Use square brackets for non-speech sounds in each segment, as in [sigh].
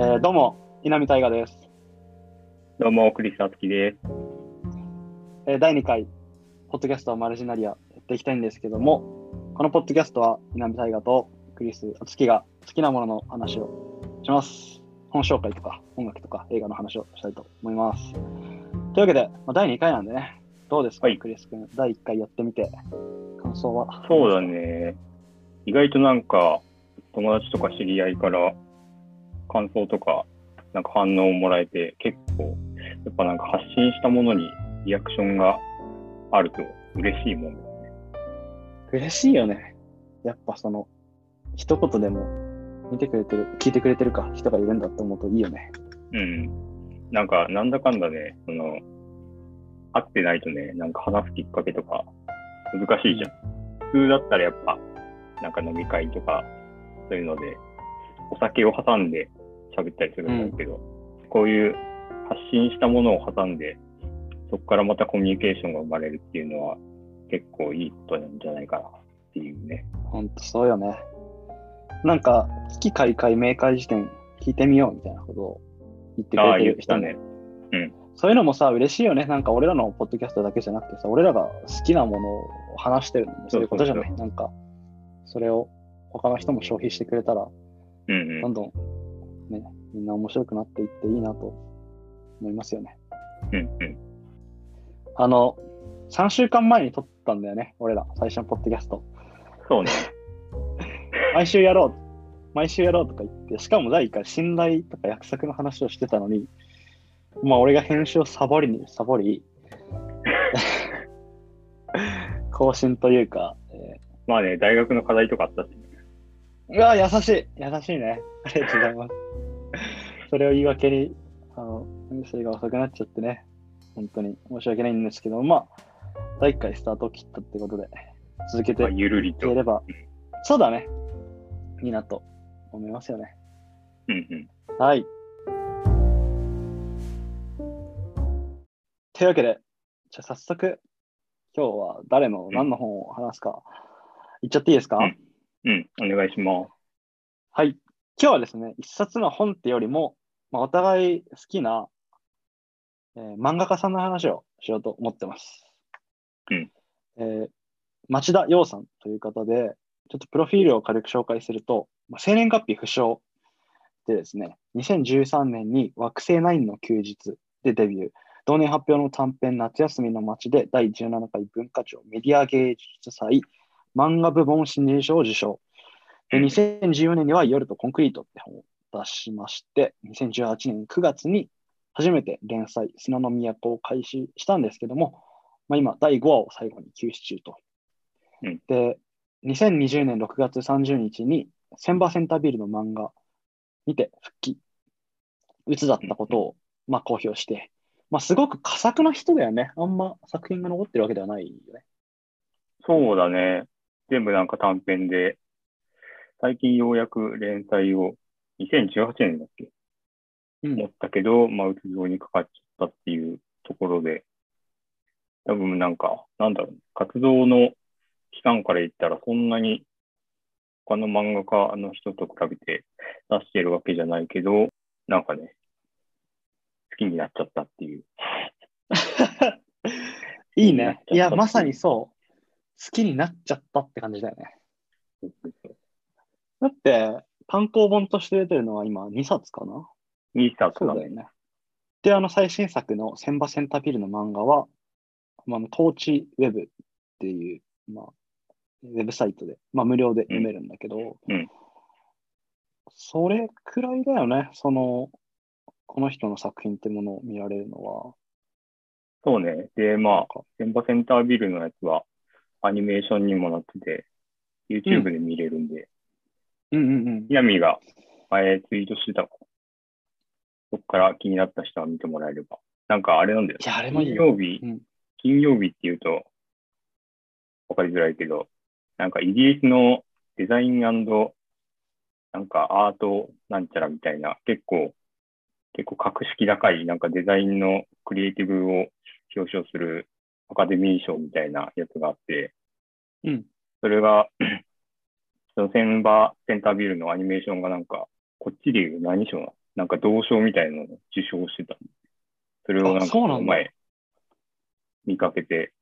えーどうも、稲見大河です、どうも、クリス・アツキです。えー第2回、ポッドキャストマルジナリアやっていきたいんですけども、このポッドキャストは稲見大河とクリス・アツキが好きなものの話をします。本紹介とか音楽とか映画の話をしたいと思います。というわけで、まあ、第2回なんでね、どうですか、はいクリス君？第1回やってみて、感想は？そうだね。意外となんか、友達とか知り合いから感想とか、なんか反応をもらえて、結構、やっぱなんか発信したものにリアクションがあると嬉しいもんですね。嬉しいよね。やっぱその、一言でも見てくれてる、聞いてくれてるか人がいるんだって思うといいよね。うん。なんか、なんだかんだね、その、会ってないとね、なんか話すきっかけとか難しいじゃん。普通だったらやっぱ、なんか飲み会とか、そういうので、お酒を挟んで喋ったりするんだけど、こういう発信したものを挟んで、そこからまたコミュニケーションが生まれるっていうのは、結構いいことなんじゃないかなっていうね。ほんとそうよね。なんか、危機開会明快辞典聞いてみようみたいなことを言ってくれてる人ねね。。そういうのもさ、嬉しいよね。なんか俺らのポッドキャストだけじゃなくてさ、俺らが好きなものを話してるのもそういうことじゃない？なんか、それを他の人も消費してくれたら、うんうん。どんどんね、みんな面白くなっていっていいなと思いますよね。うんうん。あの、3週間前に撮ったんだよね、俺ら、最初のポッドキャスト。そうね。[laughs] 毎週やろう、毎週やろうとか言って、しかも第1回、信頼とか約束の話をしてたのに、まあ俺が編集をサボりにサボり、[laughs] 更新というか、えまあね、大学の課題とかあったし、ーうわ、優しい、優しいね。[laughs] ありがとうございます。それを言い訳に、あの、編集が遅くなっちゃってね、本当に申し訳ないんですけど、まあ、第1回スタートを切ったってことで、続けてまあ、ゆるりと。いければ、そうだね、いいなと思いますよね。うんうん。はい。というわけで、じゃあ早速、今日は誰の何の本を話すか、言っちゃっていいですか、うんうん、お願いします。はい。今日はですね、一冊の本ってよりも、まあ、お互い好きな、えー漫画家さんの話をしようと思ってます。うんえー町田洋さんという方で、ちょっとプロフィールを軽く紹介すると、まあ、生年月日不詳でですね、2013年に惑星9の休日でデビュー。同年発表の短編夏休みの街で第17回文化庁メディア芸術祭漫画部門新人賞を受賞。でうん2014年には夜とコンクリートって本を出しまして、2018年9月に初めて連載、砂の都を開始したんですけども、まあ、今、第5話を最後に休止中と。うんで、2020年6月30日に、センバーセンタービルの漫画にて復帰、うつだったことを、まあ、公表して、まあ、すごく佳作な人だよね。あんま作品が残ってるわけではないよね。そうだね。全部なんか短編で、最近ようやく連載を、2018年だっけ？うんやったけど、まあ、うつ病にかかっちゃったっていうところで、多分なんか、なんだろう、活動の期間から言ったら、そんなに他の漫画家の人と比べて出してるわけじゃないけど、なんかね、好きになっちゃったっていう。[laughs] いいね。いや、まさにそう。好きになっちゃったって感じだよね。だって、単行本として出てるのは今2冊かな？いいスタートだよね。で、あの最新作のセンバセンタビルの漫画は、まあ、あのトーチウェブっていう、まあ、ウェブサイトで、まあ、無料で読めるんだけど、うんそれくらいだよね、その、この人の作品ってものを見られるのは。そうね。で、まあ、なんかセンバセンタービルのやつは、アニメーションにもなってて、YouTube で見れるんで、うんうんうん。ヤミが前ツイートしてたから、そこから気になった人は見てもらえれば。なんかあれなんだよ。いや、あれもいいよ。金曜日、うん金曜日って言うと、わかりづらいけど、なんかイギリスのデザインなんかアートなんちゃらみたいな、結構、結構格式高い、なんかデザインのクリエイティブを表彰するアカデミー賞みたいなやつがあって、うん。それが、[clears throat] そのセンバーセンタービルのアニメーションがなんか、こっちでいう何賞なの？なんか銅賞みたいなのを受賞してた。それをなんか前見かけて、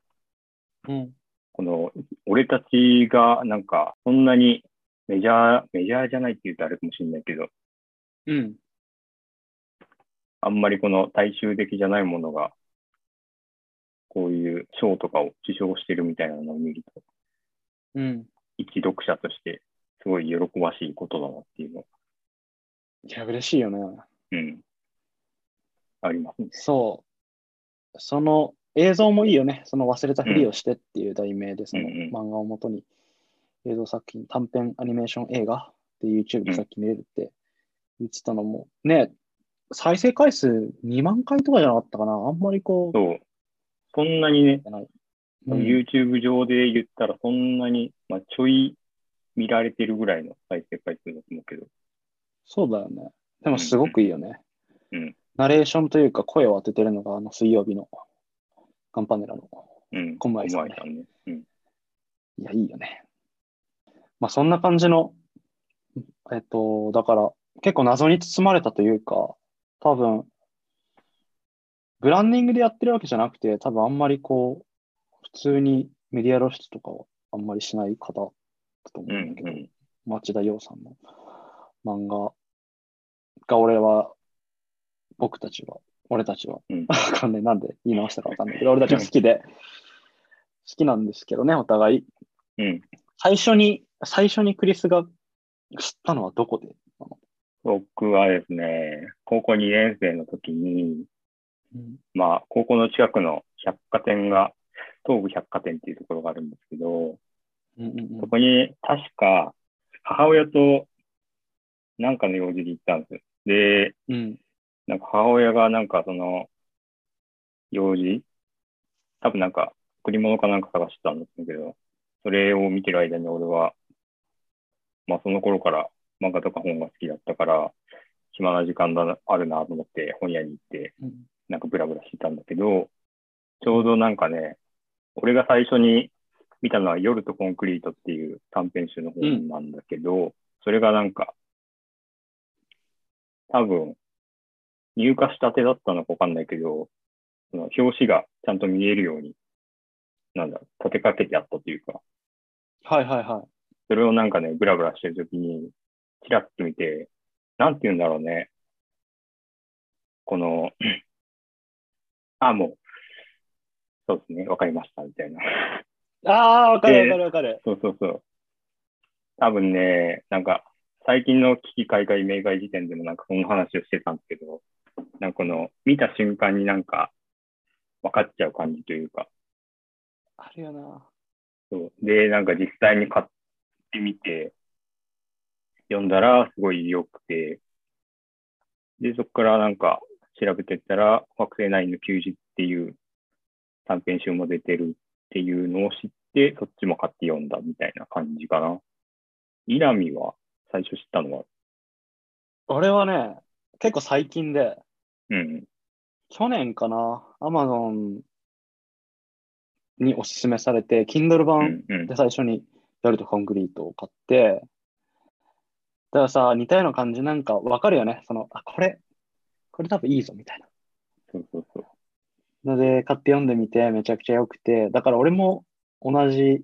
うん。この、俺たちがなんか、そんなにメジャー、メジャーじゃないって言うとあれかもしれないけど、うん。あんまりこの大衆的じゃないものが、こういう賞とかを受賞してるみたいなのを見ると、うん。一読者として、すごい喜ばしいことだなっていうの、いや、嬉しいよね。うん、ありますね。そう。その映像もいいよね。その忘れたふりをしてっていう題名で、その漫画をもとに映像作品、短編アニメーション映画で YouTube でさっき見れるって言ってたのも、ね、再生回数2万回とかじゃなかったかな。あんまりこう、そう。そんなにね、じゃない。多分うん YouTube 上で言ったらそんなに、まあ、ちょい見られてるぐらいの再生回数だと思うけど、そうだよね。でもすごくいいよね。うんナレーションというか声を当ててるのがあの水曜日のカンパネラの。うん。小前さんんね。うん。いや、いいよね。まあそんな感じの、えっと、だから結構謎に包まれたというか、多分、ブランディングでやってるわけじゃなくて、多分あんまりこう、普通にメディア露出とかはあんまりしない方だと思ううんだけど、ん。町田洋さんの漫画が俺は、僕たちは、俺たちは、うんわかんない、なんで言い直したかわかんないけど、俺たちは好きで、好きなんですけどね、お互い。うん。最初に、最初にクリスが知ったのはどこで僕はですね、高校2年生の時に、うんまあ、高校の近くの百貨店が、東武百貨店っていうところがあるんですけど、そこに確か母親となんかの用事で行ったんですよ。で、うん。なんか母親がなんかその、用事多分なんか、贈り物かなんか探してたんですけど、それを見てる間に俺は、まあその頃から漫画とか本が好きだったから、暇な時間だあるなと思って本屋に行って、うんなんかブラブラしてたんだけど、ちょうどなんかね、俺が最初に見たのは夜とコンクリートっていう短編集の本なんだけど、それがなんか、多分、入荷したてだったのかわかんないけど、その表紙がちゃんと見えるように、なんだろう、立てかけてあったというか、はいはいはい。それをなんかね、ブラブラしてるときに、チラッと見て、なんて言うんだろうね。この、あ、もう、そうですね、わかりました、みたいな。ああ、わかるえーわかるわかる。そうそうそう。多分ね、なんか、最近の危機開会明快時点でもなんかその話をしてたんですけど、なんかこの、見た瞬間になんか、分かっちゃう感じというか、あるよな。そう。で、なんか実際に買ってみて、読んだらすごい良くて、で、そこからなんか調べてったら、惑星ナインの休日っていう短編集も出てるっていうのを知って、そっちも買って読んだみたいな感じかな。イラミは最初知ったのは、俺はね、結構最近で、うん、去年かな、アマゾンにおすすめされて、Kindle う版で、最初にやるとコンクリートを買って、だからさ、似たような感じなんかわかるよね。その、あ、これ、これ多分いいぞみたいな。そうそうそう。ので、買って読んでみてめちゃくちゃ良くて、だから俺も同じ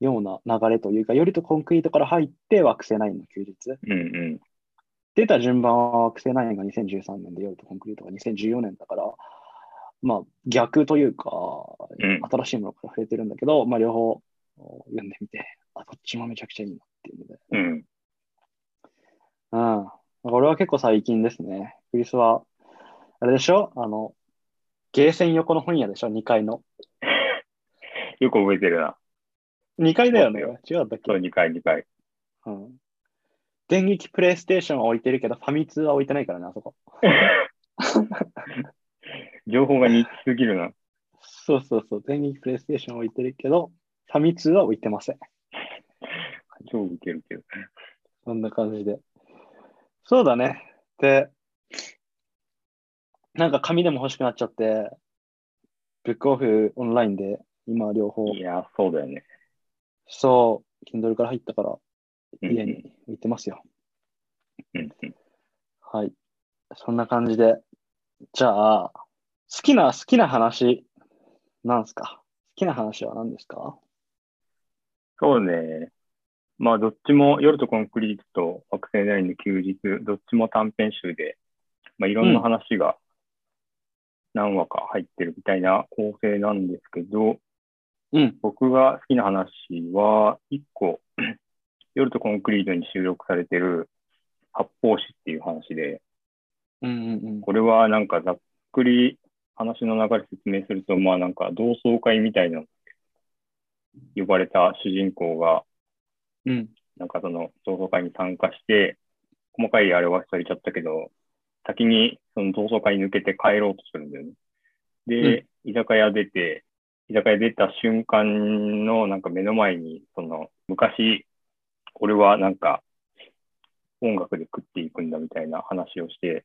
ような流れというか、よりとコンクリートから入って惑星ナインの休日。うんうん。出た順番は惑星ナインが2013年で夜とコンクリートが2014年だから、まあ逆というか、うん新しいものから触れてるんだけど、まあ両方読んでみて、あ、どっちもめちゃくちゃいいなっていうので。うん。うん。俺は結構最近ですね。クリスは、あれでしょ？あの、ゲーセン横の本屋でしょ ?2 階の。[laughs] よく覚えてるな。2階だよねそう。違っけ？そう、2回、2回。うん。電撃プレイステーションは置いてるけど、ファミ通は置いてないからね、あそこ。[laughs] 情報がニッチすぎるな。そうそうそう。電撃プレイステーションは置いてるけど、ファミ通は置いてません。[laughs] 超ウケるけど。そんな感じで。そうだね。で、なんか紙でも欲しくなっちゃって、ブックオフオンラインで今両方、いや、そうだよね。そう、Kindle から入ったからうん家に置いてますよ。うんうん。はい。そんな感じで。じゃあ、好きな、好きな話、なんすか？好きな話は何ですか？そうね。まあ、どっちも、夜とコンクリートと惑星ナインの休日、どっちも短編集で、まあ、いろんな話が何話か入ってるみたいな構成なんですけど、うん。僕が好きな話は、一個、[clears throat] 夜とコンクリートに収録されてる発泡酒っていう話で、うんうんうん。これはなんかざっくり話の流れ説明すると、まあなんか同窓会みたいな呼ばれた主人公が、うん。なんかその同窓会に参加して、細かいあれは忘れちゃったけど、先にその同窓会に抜けて帰ろうとするんだよね。で、居酒屋出て、居酒屋出た瞬間のなんか目の前に、その昔、俺はなんか音楽で食っていくんだみたいな話をして、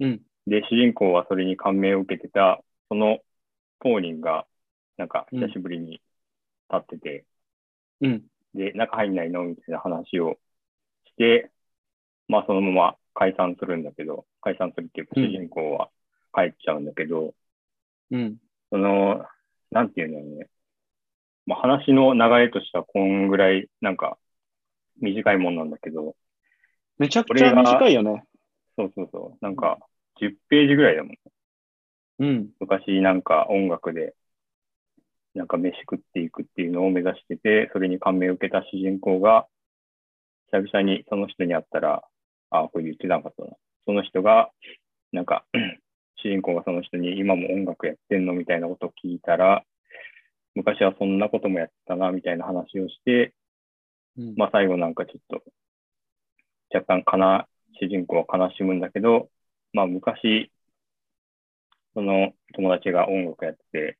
うん。で、主人公はそれに感銘を受けてた、その当人が、なんか久しぶりに立ってて、うん。で、中入んないのみたいな話をして、まあそのまま解散するんだけど、解散するっていうかうん主人公は帰っちゃうんだけど、うん。その、なんていうんだろうね。まあ話の流れとしてはこんぐらい、なんか短いもんなんだけど、めちゃくちゃ短いよね。そうそうそう、なんか10ページぐらいだもん。うん。昔なんか音楽で、なんか飯食っていくっていうのを目指してて、それに感銘を受けた主人公が、久々にその人に会ったら、あ、これ言ってなかったな。その人が、なんか、[clears throat] 主人公がその人に今も音楽やってんのみたいなことを聞いたら、昔はそんなこともやってたな、みたいな話をして、うん。まあ最後なんかちょっと、若干かな、主人公は悲しむんだけど、まあ昔、その友達が音楽やってて、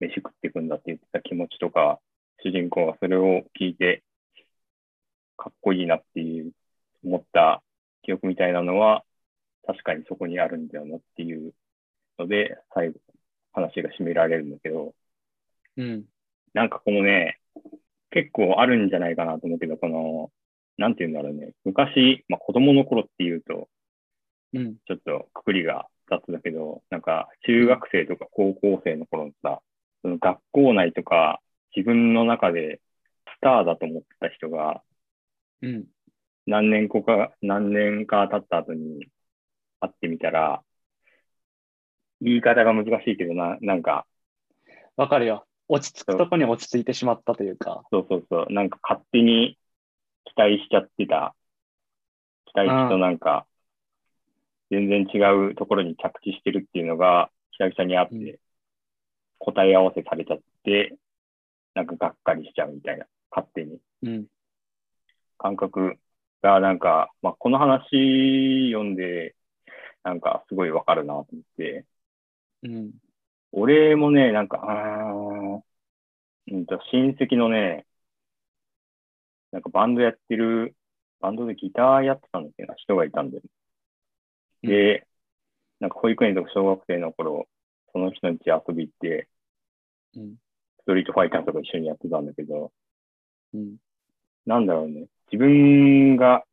飯食っていくんだって言ってた気持ちとか、主人公がそれを聞いて、かっこいいなっていう、思った記憶みたいなのは、確かにそこにあるんだよなっていうので、最後、話が締められるんだけど、うん。なんかこのね、結構あるんじゃないかなと思うけど、この、なんて言うんだろうね。昔、まあ子供の頃っていうと、うん。ちょっとくくりが雑だけど、なんか中学生とか高校生の頃のさ、その学校内とか自分の中でスターだと思ってた人が、うん。何年後か、何年か経った後に会ってみたら、言い方が難しいけどな、なんか、わかるよ。落ち着くとこに落ち着いてしまったというか。そうそうそう。なんか勝手に期待しちゃってた。期待値となんか、全然違うところに着地してるっていうのが、久々にあっうんて、答え合わせされちゃって、なんかがっかりしちゃうみたいな、勝手に。うん。感覚が、なんか、まあ、この話読んで、なんかすごいわかるなと思って、うん。俺もね、なんか、うんと、親戚のね、なんかバンドやってる、バンドでギターやってたんだけどな、人がいたんだよ。で、なんか保育園とか小学生の頃、その人の家遊び行って、うん。ストリートファイターとか一緒にやってたんだけど、うん。なんだろうね、自分が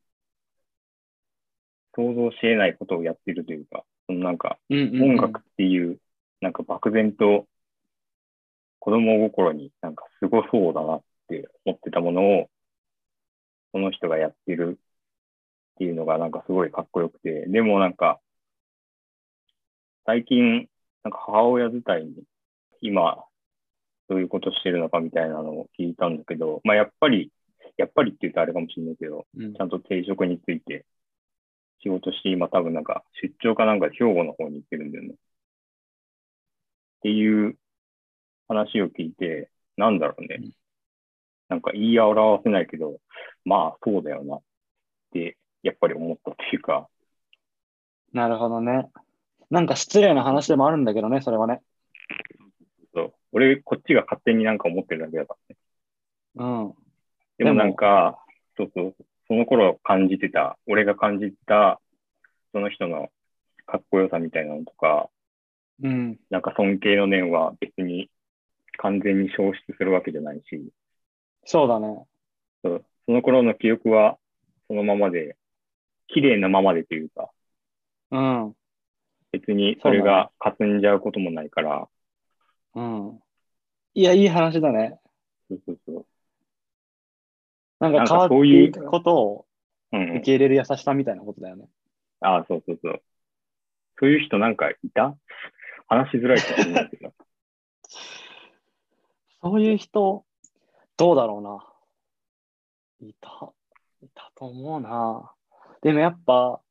想像し得ないことをやってるというか、そのなんか、うん。音楽っていう、なんか漠然と子供心になんかすごそうだなって思ってたものを、その人がやってるっていうのがなんかすごいかっこよくて、でもなんか、最近、なんか母親自体に今、どういうことしてるのかみたいなのを聞いたんだけど、まあやっぱり、やっぱりって言うとあれかもしれないけど、うんちゃんと定職について仕事して今多分なんか出張かなんかで兵庫の方に行ってるんだよね。っていう話を聞いて、なんだろうねうん。なんか言い表せないけど、まあそうだよなってやっぱり思ったっていうか、なるほどね。なんか失礼な話でもあるんだけどね、それはね。そう俺こっちが勝手になんか思ってるだけだからね。うん。でもなんか、そうそう、その頃感じてた、俺が感じた、その人のかっこよさみたいなのとか、うん。なんか尊敬の念は別に完全に消失するわけじゃないし、そうだね。そうその頃の記憶はそのままで、綺麗なままでというか、うん。別にそれが霞んじゃうこともないから、うん。いや、いい話だね。そうそうそう。なんかそういうことをうんうん受け入れる優しさみたいなことだよね。ああ、そうそうそう。そういう人なんかいた？話しづらいかもしれないけど。[laughs] そういう人、どうだろうな。いた、いたと思うな。でもやっぱ、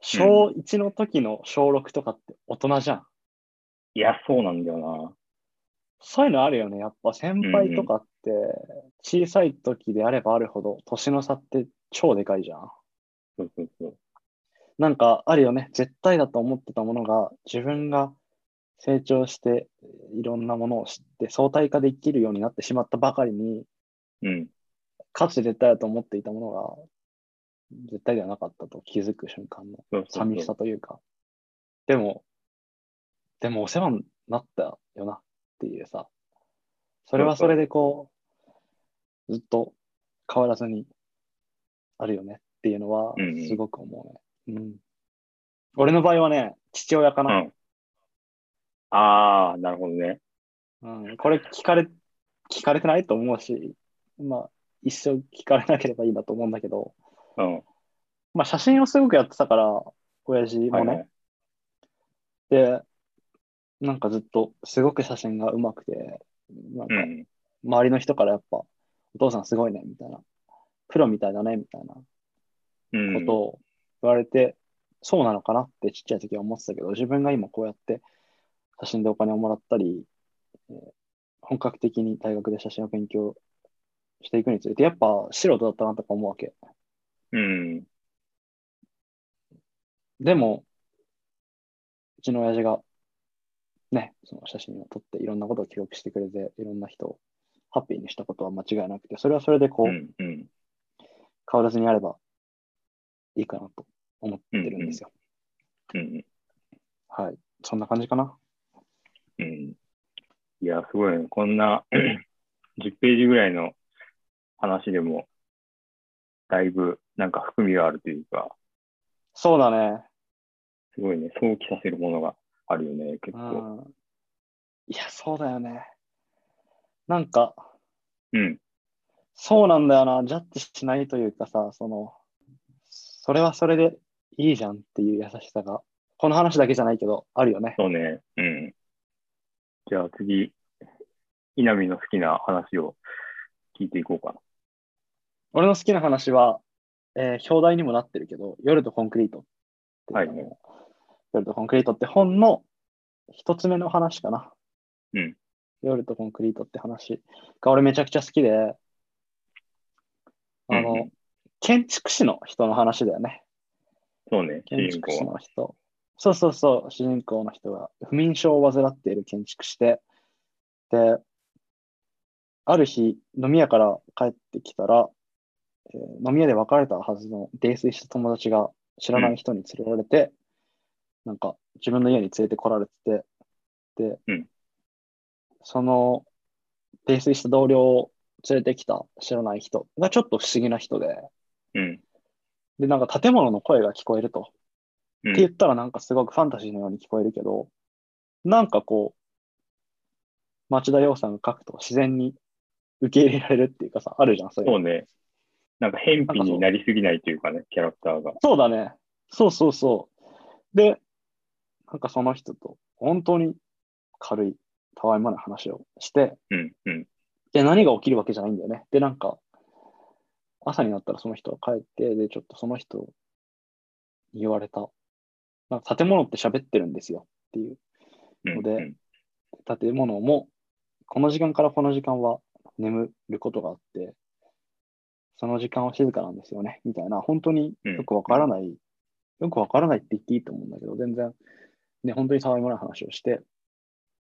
小1の時の小6とかって大人じゃん。いや、そうなんだよな。そういうのあるよね。やっぱ先輩とかって、小さい時であればあるほど、年の差って超でかいじゃん。そうそうそう。なんかあるよね。絶対だと思ってたものが、自分が成長して、いろんなものを知って、相対化できるようになってしまったばかりに、うん。かつて絶対だと思っていたものが、絶対ではなかったと気づく瞬間の寂しさというか。でも、でもお世話になったよなっていうさ、それはそれでこう、ずっと変わらずにあるよねっていうのはうんうん、すごく思うね。うん。俺の場合はね、父親かな。うん。ああ、なるほどね。うん、これ聞かれ、聞かれてないと思うし、まあ、一生聞かれなければいいなと思うんだけど、うん。まあ、写真をすごくやってたから、親父もね。はいはい。で、なんかずっとすごく写真が上手くて、なんかうん。周りの人からやっぱ、お父さんすごいね、みたいな。プロみたいだね、みたいなうん。ことを言われて、そうなのかなってちっちゃい時は思ってたけど、自分が今こうやって写真でお金をもらったり、えー本格的に大学で写真を勉強していくにつれて、やっぱ素人だったなとか思うわけ。うん。でも、うちの親父が、ね、その写真を撮っていろんなことを記録してくれて、いろんな人をハッピーにしたことは間違いなくて、それはそれでこう、うん。うん。変わらずにあればいいかなと思ってるんですよ。うん。はい。そんな感じかな。うん。いや、すごいね。こんな [clears throat] 10ページぐらいの話でも、だいぶなんか含みがあるというか、そうだね。すごいね、想起させるものがあるよね、結う構。ん。いや、そうだよね。なんか、うん。そうなんだよな。ジャッジしないというかさ、その、それはそれでいいじゃんっていう優しさが、この話だけじゃないけど、あるよね。そうね。うん。じゃあ次、稲見の好きな話を聞いていこうかな。俺の好きな話は、えー表題にもなってるけど、夜とコンクリートっていうはいあの夜とコンクリートって本の一つ目の話かな。うん。夜とコンクリートって話が俺めちゃくちゃ好きで、あの、うんうん建築士の人の話だよね。そうね、主建築士人公は。の人。そうそうそう、主人公の人が不眠症を患っている建築士で、で、ある日、飲み屋から帰ってきたら、えー飲み屋で別れたはずの泥酔した友達が知らない人に連れられて、なんか自分の家に連れてこられてて、で、うんその泥酔した同僚を連れてきた知らない人がちょっと不思議な人で、うん。で、なんか建物の声が聞こえると。うんって言ったらなんかすごくファンタジーのように聞こえるけど、なんかこう、町田洋さんが書くと自然に受け入れられるっていうかさ、あるじゃん、そういうの。そうね。なんか、偏僻になりすぎないというかね、キャラクターが。そうだね。そうそうそう。で、なんかその人と本当に軽い、たわいもない話をして、うん、うん。で、何が起きるわけじゃないんだよね。で、なんか、朝になったらその人が帰って、で、ちょっとその人に言われた。なんか建物って喋ってるんですよっていう。うんのでうん建物も、この時間からこの時間は眠ることがあって、その時間は静かなんですよね、みたいな、本当によくわからない、よくわからないって言っていいと思うんだけど、全然、ね、本当にたわいもない話をして、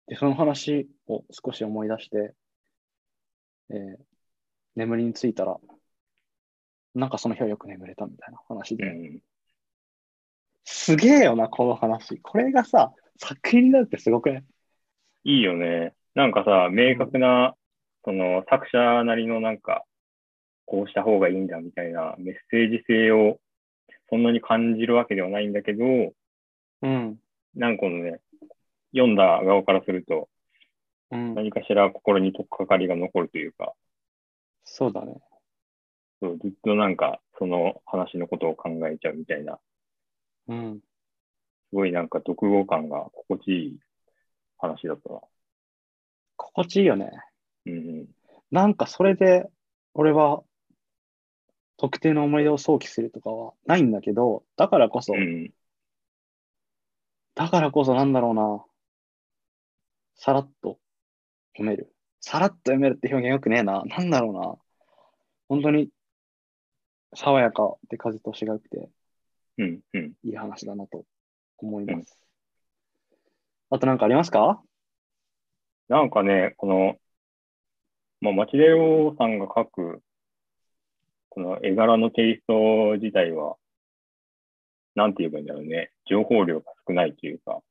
で、その話を少し思い出して、えー眠りについたら、なんかその日はよく眠れたみたいな話で、うん。すげえよな、この話。これがさ、作品になるってすごくね。いいよね。なんかさ、明確な、その作者なりのなんか、こうした方がいいんだみたいなメッセージ性をそんなに感じるわけではないんだけど、うん。なんかこのね、読んだ側からすると、うん。何かしら心に取っかかりが残るというか、そうだね。そうずっとなんかその話のことを考えちゃうみたいな、うん。すごいなんか読後感が心地いい話だったな。心地いいよね。うんうん。なんかそれで、俺は、特定の思い出を想起するとかはないんだけど、だからこそ、うん。だからこそなんだろうな。さらっと読める。さらっと読めるって表現よくねえな。なんだろうな。本当に、爽やかで風通しが良くて、うん。うん。いい話だなと思います。あとなんかありますか？なんかね、この、まあ、町田洋さんが書く、この絵柄のテイスト自体は、なんて言えばいいんだろうね。情報量が少ないというか、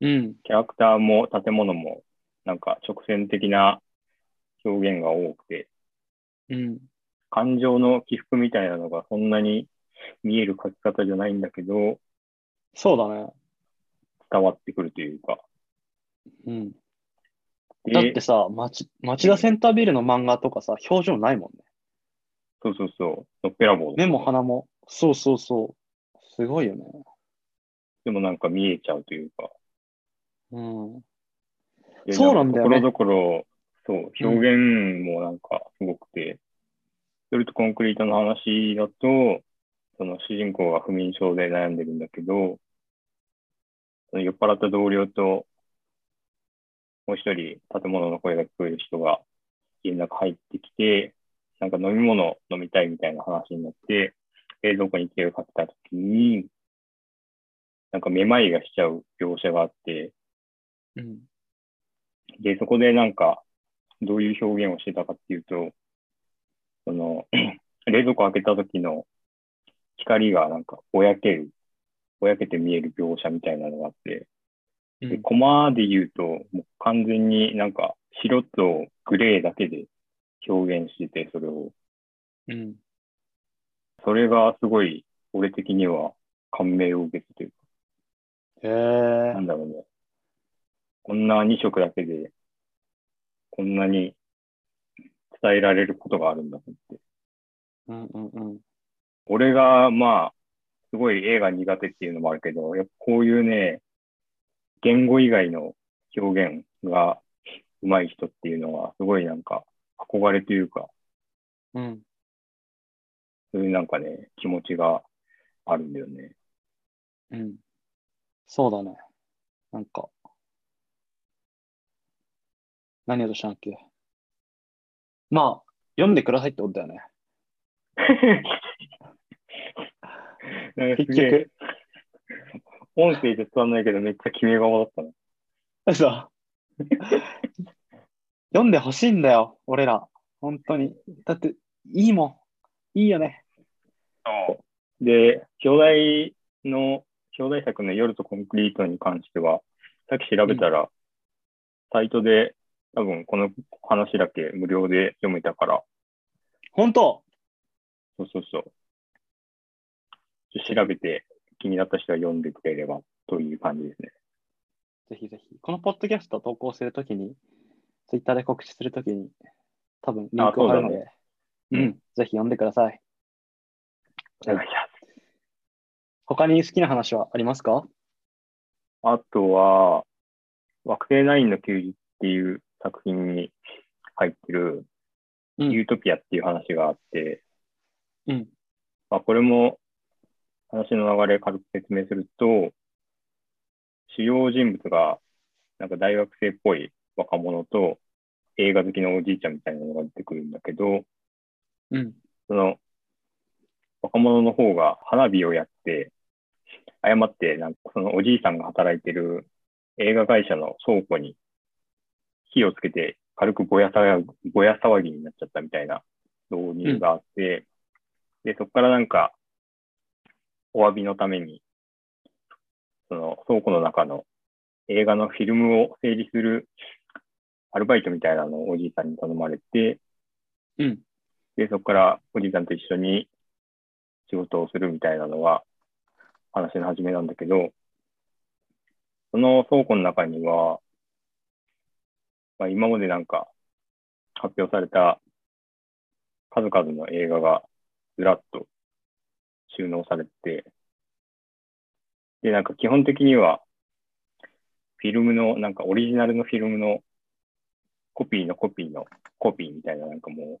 うん。キャラクターも建物も、なんか直線的な表現が多くて、うん。感情の起伏みたいなのがそんなに見える書き方じゃないんだけど、そうだね。伝わってくるというか。うん。でだってさ、町、町田センタービルの漫画とかさ、表情ないもんね。そうそうそう、のっぺらぼう目も鼻も。そうそうそう。すごいよね。でもなんか見えちゃうというか。うん。でそうなんだよねかところどころ、そう、表現もなんかすごくて、それとコンクリートの話だと、その主人公が不眠症で悩んでるんだけど、その酔っ払った同僚と、もう一人建物の声が聞こえる人が家の中入ってきて、なんか飲み物飲みたいみたいな話になって、冷蔵庫に手をかけたときに、なんかめまいがしちゃう描写があって、うん。で、そこでなんか、どういう表現をしてたかっていうと、その、[clears throat] 冷蔵庫開けた時の光がなんかぼやける、ぼやけて見える描写みたいなのがあって、で、コマで言うと、もう完全になんか白とグレーだけで表現してて、それを。うん。それがすごい、俺的には感銘を受けてというへか、えなんだろうね。こんな2色だけで、こんなに伝えられることがあるんだと思って。うんうんうん。俺が、まあ、すごい映画苦手っていうのもあるけど、やっぱこういうね、言語以外の表現が上手い人っていうのは、すごいなんか憧れというか、うん。そういうなんかね、気持ちがあるんだよね。うん。そうだね。なんか、何をとしたんだっけ？まあ、読んでくださいってことだよね。[laughs] 結局、音声で伝わんないけど、めっちゃ決め顔だったな。嘘。読んでほしいんだよ、俺ら。本当に。だって、いいもん。いいよね。で、表題の、表題作の夜とコンクリートに関しては、さっき調べたら、サイトで多分この話だけ無料で読めたから、本当？そうそうそう。調べて気になった人は読んでくれればという感じですね。ぜひぜひ。このポッドキャストを投稿するときに、ツイッターで告知するときに、多分リンクを貼るので、あそうん、ぜひ読んでください。お願いします。他に好きな話はありますか？あとは、惑星ナインの休日っていう作品に入ってる、うんユートピアっていう話があって、うん。まあ、これも話の流れ軽く説明すると、主要人物がなんか大学生っぽい若者と映画好きのおじいちゃんみたいなのが出てくるんだけど、うん。その若者の方が花火をやって、誤ってなんかそのおじいさんが働いてる映画会社の倉庫に火をつけて軽くぼや騒ぎぼや騒ぎになっちゃったみたいな導入があって、で、そこからなんかお詫びのために、その倉庫の中の映画のフィルムを整理するアルバイトみたいなのをおじいさんに頼まれて、うん。で、そこからおじいさんと一緒に仕事をするみたいなのが話の始めなんだけど、その倉庫の中には、まあ、今までなんか発表された数々の映画がずらっと収納されて、で、なんか基本的には、フィルムの、なんかオリジナルのフィルムのコピーのコピーのコピーみたいな、なんかもう、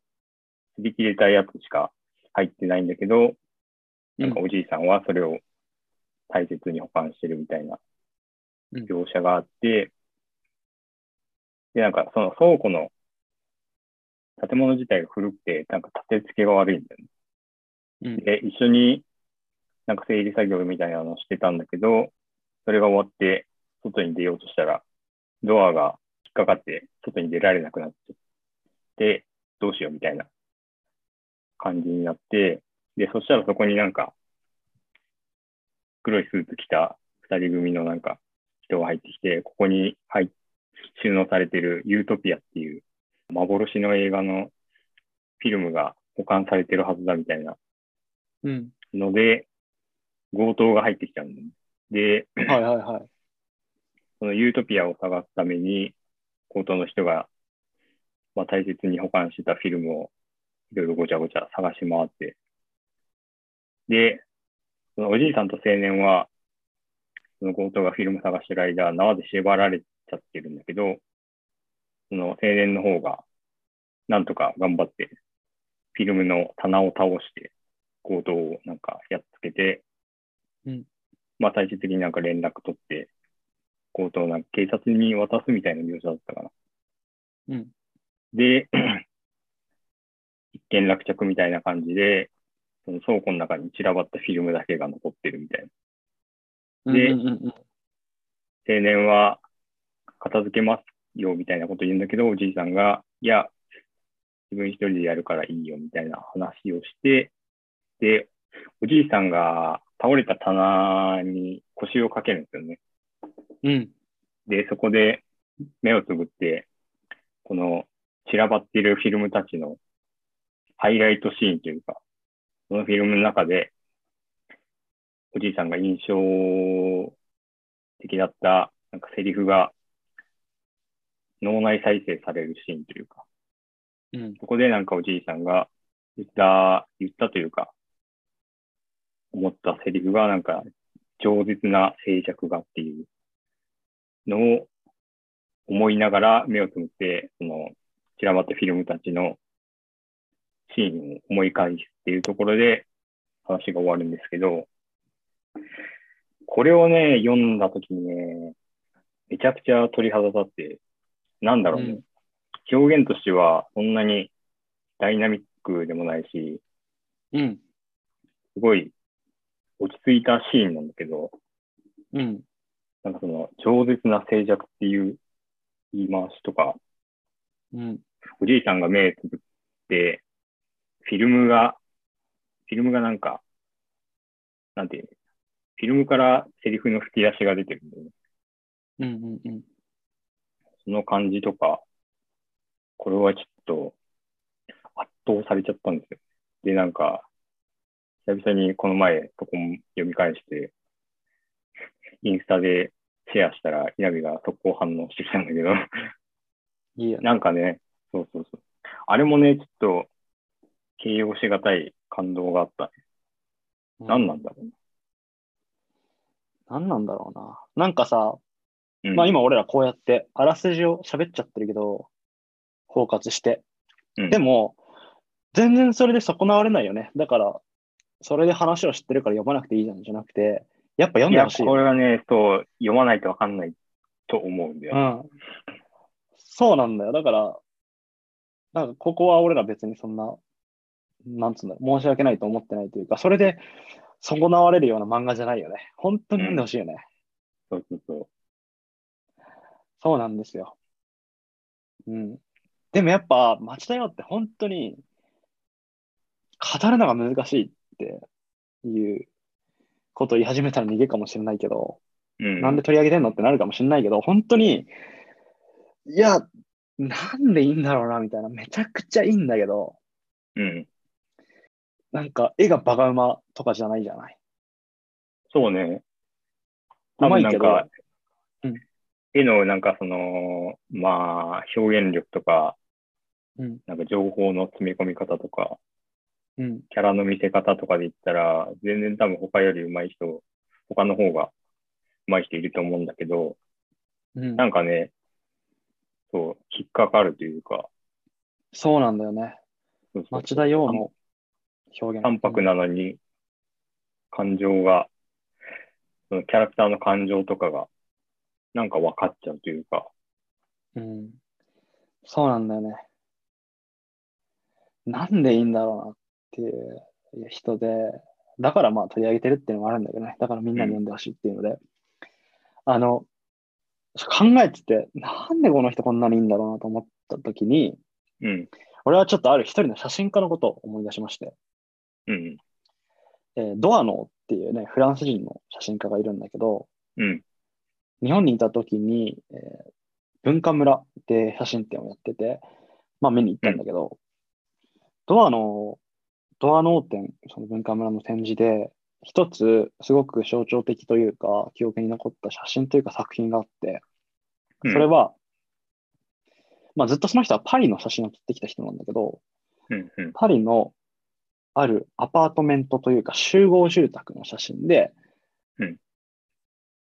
擦り切れたやつしか入ってないんだけど、なんかおじいさんはそれを大切に保管してるみたいなうん描写があって、で、なんかその倉庫の建物自体が古くて、なんか立て付けが悪いんだよね。うん。で、一緒になんか整理作業みたいなのをしてたんだけど、それが終わって外に出ようとしたら、ドアが引っかかって外に出られなくなっちゃって、どうしようみたいな感じになって、で、そしたらそこになんか、黒いスーツ着た二人組のなんか人が入ってきて、ここに入っ収納されてるユートピアっていう幻の映画のフィルムが保管されてるはずだみたいなうん。ので、強盗が入ってきちゃうんだよね。で、はいはいはい。そのユートピアを探すために、強盗の人が、まあ、大切に保管してたフィルムをいろいろごちゃごちゃ探し回って、で、そのおじいさんと青年は、その強盗がフィルム探してる間、縄で縛られちゃってるんだけど、その青年の方が、なんとか頑張って、フィルムの棚を倒して、強盗をなんかやっつけて、うんまあ最終的になんか連絡取って、強盗をなんか警察に渡すみたいな描写だったかな。うん。で、一件落着みたいな感じで、その倉庫の中に散らばったフィルムだけが残ってるみたいな。でうんうんうん青年は片付けますよみたいなこと言うんだけど、おじいさんが、いや、自分一人でやるからいいよみたいな話をして、で、おじいさんが倒れた棚に腰をかけるんですよね。うん。で、そこで目をつぶって、この散らばっているフィルムたちのハイライトシーンというか、そのフィルムの中で、おじいさんが印象的だった、なんかセリフが脳内再生されるシーンというか、うん。そこでなんかおじいさんが言った、言ったというか、思ったセリフがなんか、饒舌な静寂がっていうのを思いながら目をつむって、その散らばったフィルムたちのシーンを思い返すっていうところで話が終わるんですけど、これをね、読んだときにね、めちゃくちゃ鳥肌立って、なんだろうね、うん表現としてはそんなにダイナミックでもないし、うん。すごい落ち着いたシーンなんだけど、うん。なんかその、饒舌な静寂っていう言い回しとか、うん。おじいさんが目つぶって、フィルムが、フィルムがなんか、なんていうの？フィルムからセリフの吹き出しが出てるんだよね。うん。うん。うん。その感じとか、これはちょっと圧倒されちゃったんですよ。で、なんか、久々にこの前、そこも読み返して、インスタでシェアしたら、稲見が速攻反応してきたんだけど、いいよね。なんかね、そうそうそう。あれもね、ちょっと、形容しがたい感動があった。何なんだろう何なんだろうな。なんかさ、な。うんまあ今俺らこうやってあらすじを喋っちゃってるけど、包括して。うんでも、全然それで損なわれないよね。だから、それで話を知ってるから読まなくていいじゃんじゃなくて、やっぱ読んでほしいよ。これはね、そう、読まないとわかんないと思うんだよ。うん。そうなんだよ。だから、なんかここは俺ら別にそんな、なんつうんだ申し訳ないと思ってないというか、それで損なわれるような漫画じゃないよね。本当に読んでほしいよね。そうそうそう。そうなんですよ。うん。でもやっぱ、町田よって本当に、語るのが難しいっていうことを言い始めたら逃げかもしれないけど、うん。なんで取り上げてんのってなるかもしれないけど、本当に、いや、なんでいいんだろうな、みたいな。めちゃくちゃいいんだけど、うん。なんか絵がバカ馬とかじゃないじゃない？そうね。うまいけど多分なんか、うん絵のなんかその、まあ、表現力とか、うん。なんか情報の詰め込み方とか、うん。キャラの見せ方とかで言ったら、全然多分他より上手い人、他の方が上手い人いると思うんだけど、うんなんかね、そう、引っかかるというか、そうなんだよね。そうそう町田洋の表現。淡白なのに、感情が、そのキャラクターの感情とかが、なんか分かっちゃうというか、うん。そうなんだよね。なんでいいんだろうなっていう人で、だからまあ取り上げてるっていうのもあるんだけどね。だからみんなに読んでほしいっていうので、あの、考えてて、なんでこの人こんなにいいんだろうなと思った時に、うん、俺はちょっとある一人の写真家のことを思い出しまして、うん、えードアノーっていうね、フランス人の写真家がいるんだけど、うん、日本にいた時に、えー文化村で写真展をやってて、まあ見に行ったんだけど、ドアの、ドアノー展、その文化村の展示で、一つすごく象徴的というか、記憶に残った写真というか作品があって、うん。それは、まあずっとその人はパリの写真を撮ってきた人なんだけど、うん、うん、パリのあるアパートメントというか集合住宅の写真で、うん。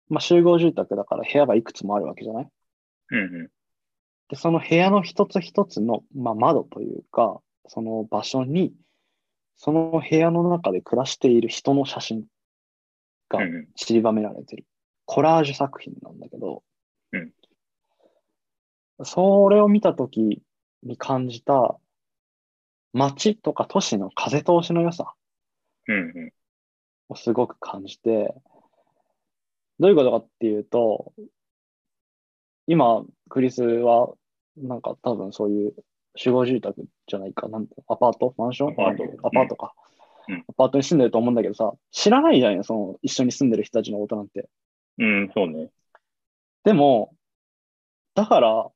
まあ集合住宅だから部屋がいくつもあるわけじゃない？うん、うん、で、その部屋の一つ一つの、まあ、窓というか、その場所に、その部屋の中で暮らしている人の写真がうん、散りばめられてる。コラージュ作品なんだけど、うん。それを見たときに感じた街とか都市の風通しの良さをすごく感じて、どういうことかっていうと、今、クリスは、なんか多分そういう集合住宅じゃないか、なんてアパート？マンション？アパート。アパートか、うん。アパートに住んでると思うんだけどさ、知らないじゃんよ、その一緒に住んでる人たちのことなんて。うん、そうね。でも、だから、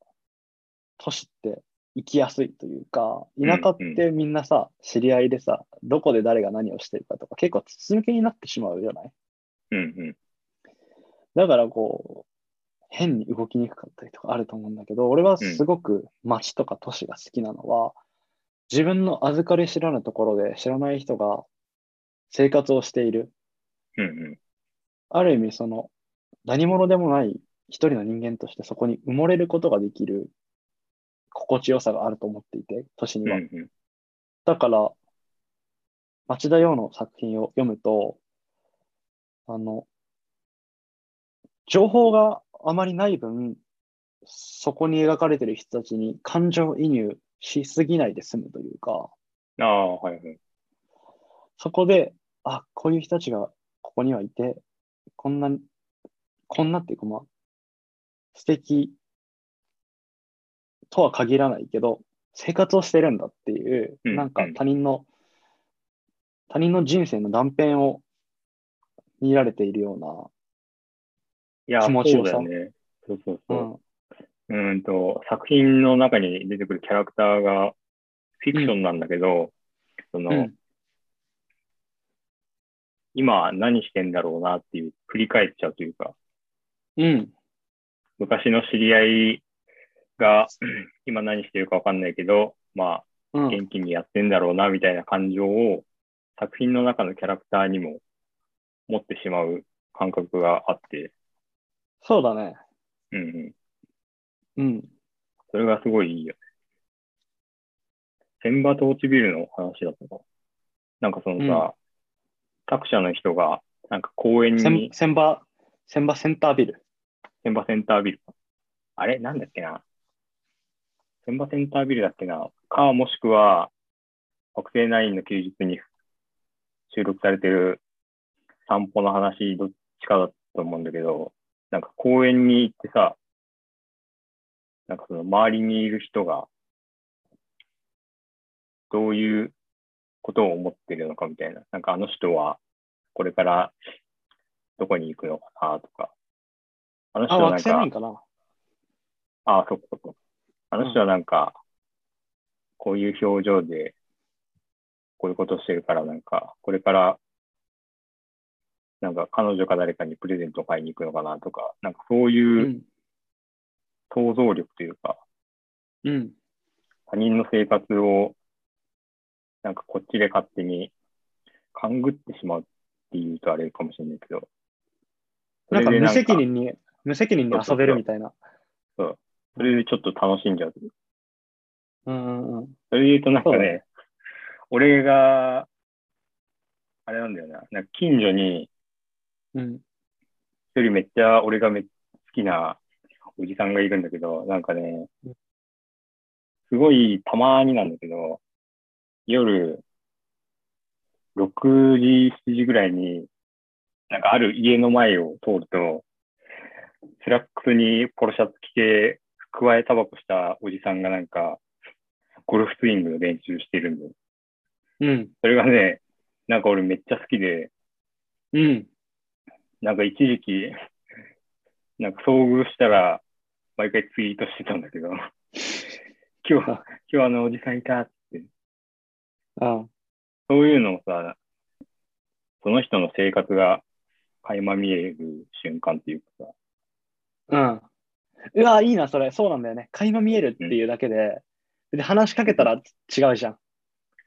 都市って行きやすいというか、田舎ってみんなさ、知り合いでさ、どこで誰が何をしてるかとか、結構筒抜けになってしまうじゃない？うん、うん、だからこう、変に動きにくかったりとかあると思うんだけど、俺はすごく街とか都市が好きなのは、自分の預かり知らぬところで知らない人が生活をしている。うん、うん、ある意味その、何者でもない一人の人間としてそこに埋もれることができる心地よさがあると思っていて、都市には。うん、うん、だから、町田洋の作品を読むと、あの、情報があまりない分、そこに描かれている人たちに感情移入しすぎないで済むというか、ああ、はい、はい。そこで、あ、こういう人たちがここにはいて、こんな、こんなっていうかまあ、素敵とは限らないけど、生活をしてるんだっていう、うんなんかうん。他人の、他人の人生の断片を見られているよういや、気持ちよさね。そうそうな、そう。う。うんと、作品の中に出てくるキャラクターがフィクションなんだけど、その、うん。今何してんだろうなっていう、振り返っちゃうというか、うん、昔の知り合いが今何してるかわかんないけど、まあ、うん、元気にやってんだろうなみたいな感情を作品の中のキャラクターにも持ってしまう感覚があって、そうだね。うんうん。うん、それがすごいいいよね。千葉トーチビルの話だったか。なんかそのさ、作者の人が、なんか公園千に、千葉、千葉センタービル。千葉センタービル。あれ？なんだっけな？千葉センタービルだっけなか、もしくは、北西ナインの休日に収録されてる散歩の話、どっちかだと思うんだけど、なんか公園に行ってさ、なんかその周りにいる人が、どういうことを思ってるのかみたいな。なんかあの人は、これからどこに行くのかなとか。あの人あ、はなんか惑星ないん、かなああ、そっかそっか。あの人はなんか、こういう表情でこういうことしてるから、なんか、これから、なんか彼女か誰かにプレゼントを買いに行くのかなとか、なんかそうう。いうん想像力というか、うん。他人の生活を、なんかこっちで勝手に勘ぐってしまうっていうとあれかもしれないけど、そなんか無責任に、無責任に遊べるみたいな。それでちょっと楽しんじゃう。うんうんうん。それで言うとなんかね、俺が、あれなんだよな、なんか近所にうん。一人めっちゃ俺がめっ好きなおじさんがいるんだけど、なんかねうん、すごいたまになんだけど、夜、6時、7時ぐらいに、なんかある家の前を通ると、スラックスにポロシャツ着て、咥えタバコしたおじさんがなんか、ゴルフスイングの練習してるんだよ。うん。それがね、なんか俺めっちゃ好きで、うん。なんか一時期、なんか遭遇したら、毎回ツイートしてたんだけど、今日、今日あのおじさんいたって、あそういうのをさ、その人の生活が垣間見える瞬間っていうかさ、うん。うわ、いいな、それ。そうなんだよね。垣間見えるっていうだけで、で話しかけたら違うじゃん。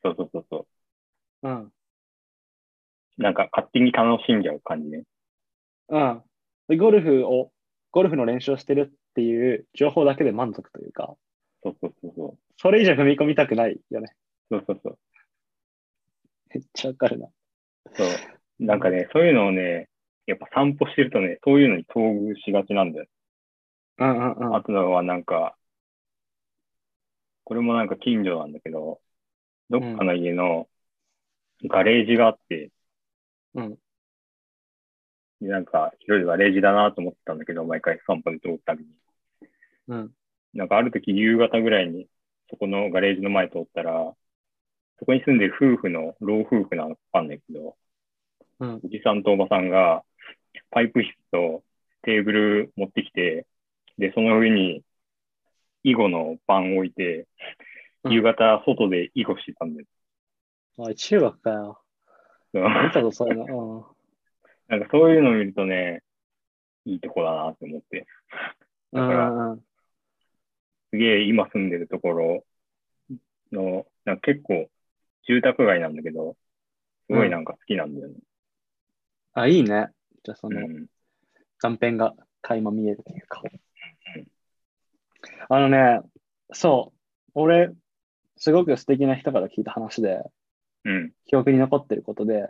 そうそうそうそうん。う。なんか勝手に楽しんじゃう感じね。うん。でゴルフを、ゴルフの練習をしてるっていう情報だけで満足というか、そうそうそうそう。それ以上踏み込みたくないよね。そうそうそう。めっちゃわかるな。そう。なんかね、そういうのをね、やっぱ散歩してるとね、そういうのに遭遇しがちなんだよ。うんうんうん。あとのはなんか、これもなんか近所なんだけど、どっかの家のガレージがあって、うん。でなんか広いガレージだなと思ってたんだけど、毎回散歩で通るたびに。うん。なんかある時夕方ぐらいにそこのガレージの前通ったら、そこに住んでる夫婦の老夫婦なのかわかんないけど、うん。おじさんとおばさんがパイプ室とテーブル持ってきて、で、その上に囲碁の盤を置いて、うん夕方外で囲碁してたんだよ。おい、中学かよ。見たぞ、そういうの。[laughs] なんかそういうのを見るとね、いいとこだなって思って。うん。うだからんうんすげえ今住んでるところの、なんか結構住宅街なんだけど、すごいなんか好きなんだよね。あ、いいね。じゃあ、その、うん。断片が垣間見えるというか。あのね、そう、俺、すごく素敵な人から聞いた話で、うん。記憶に残ってることで、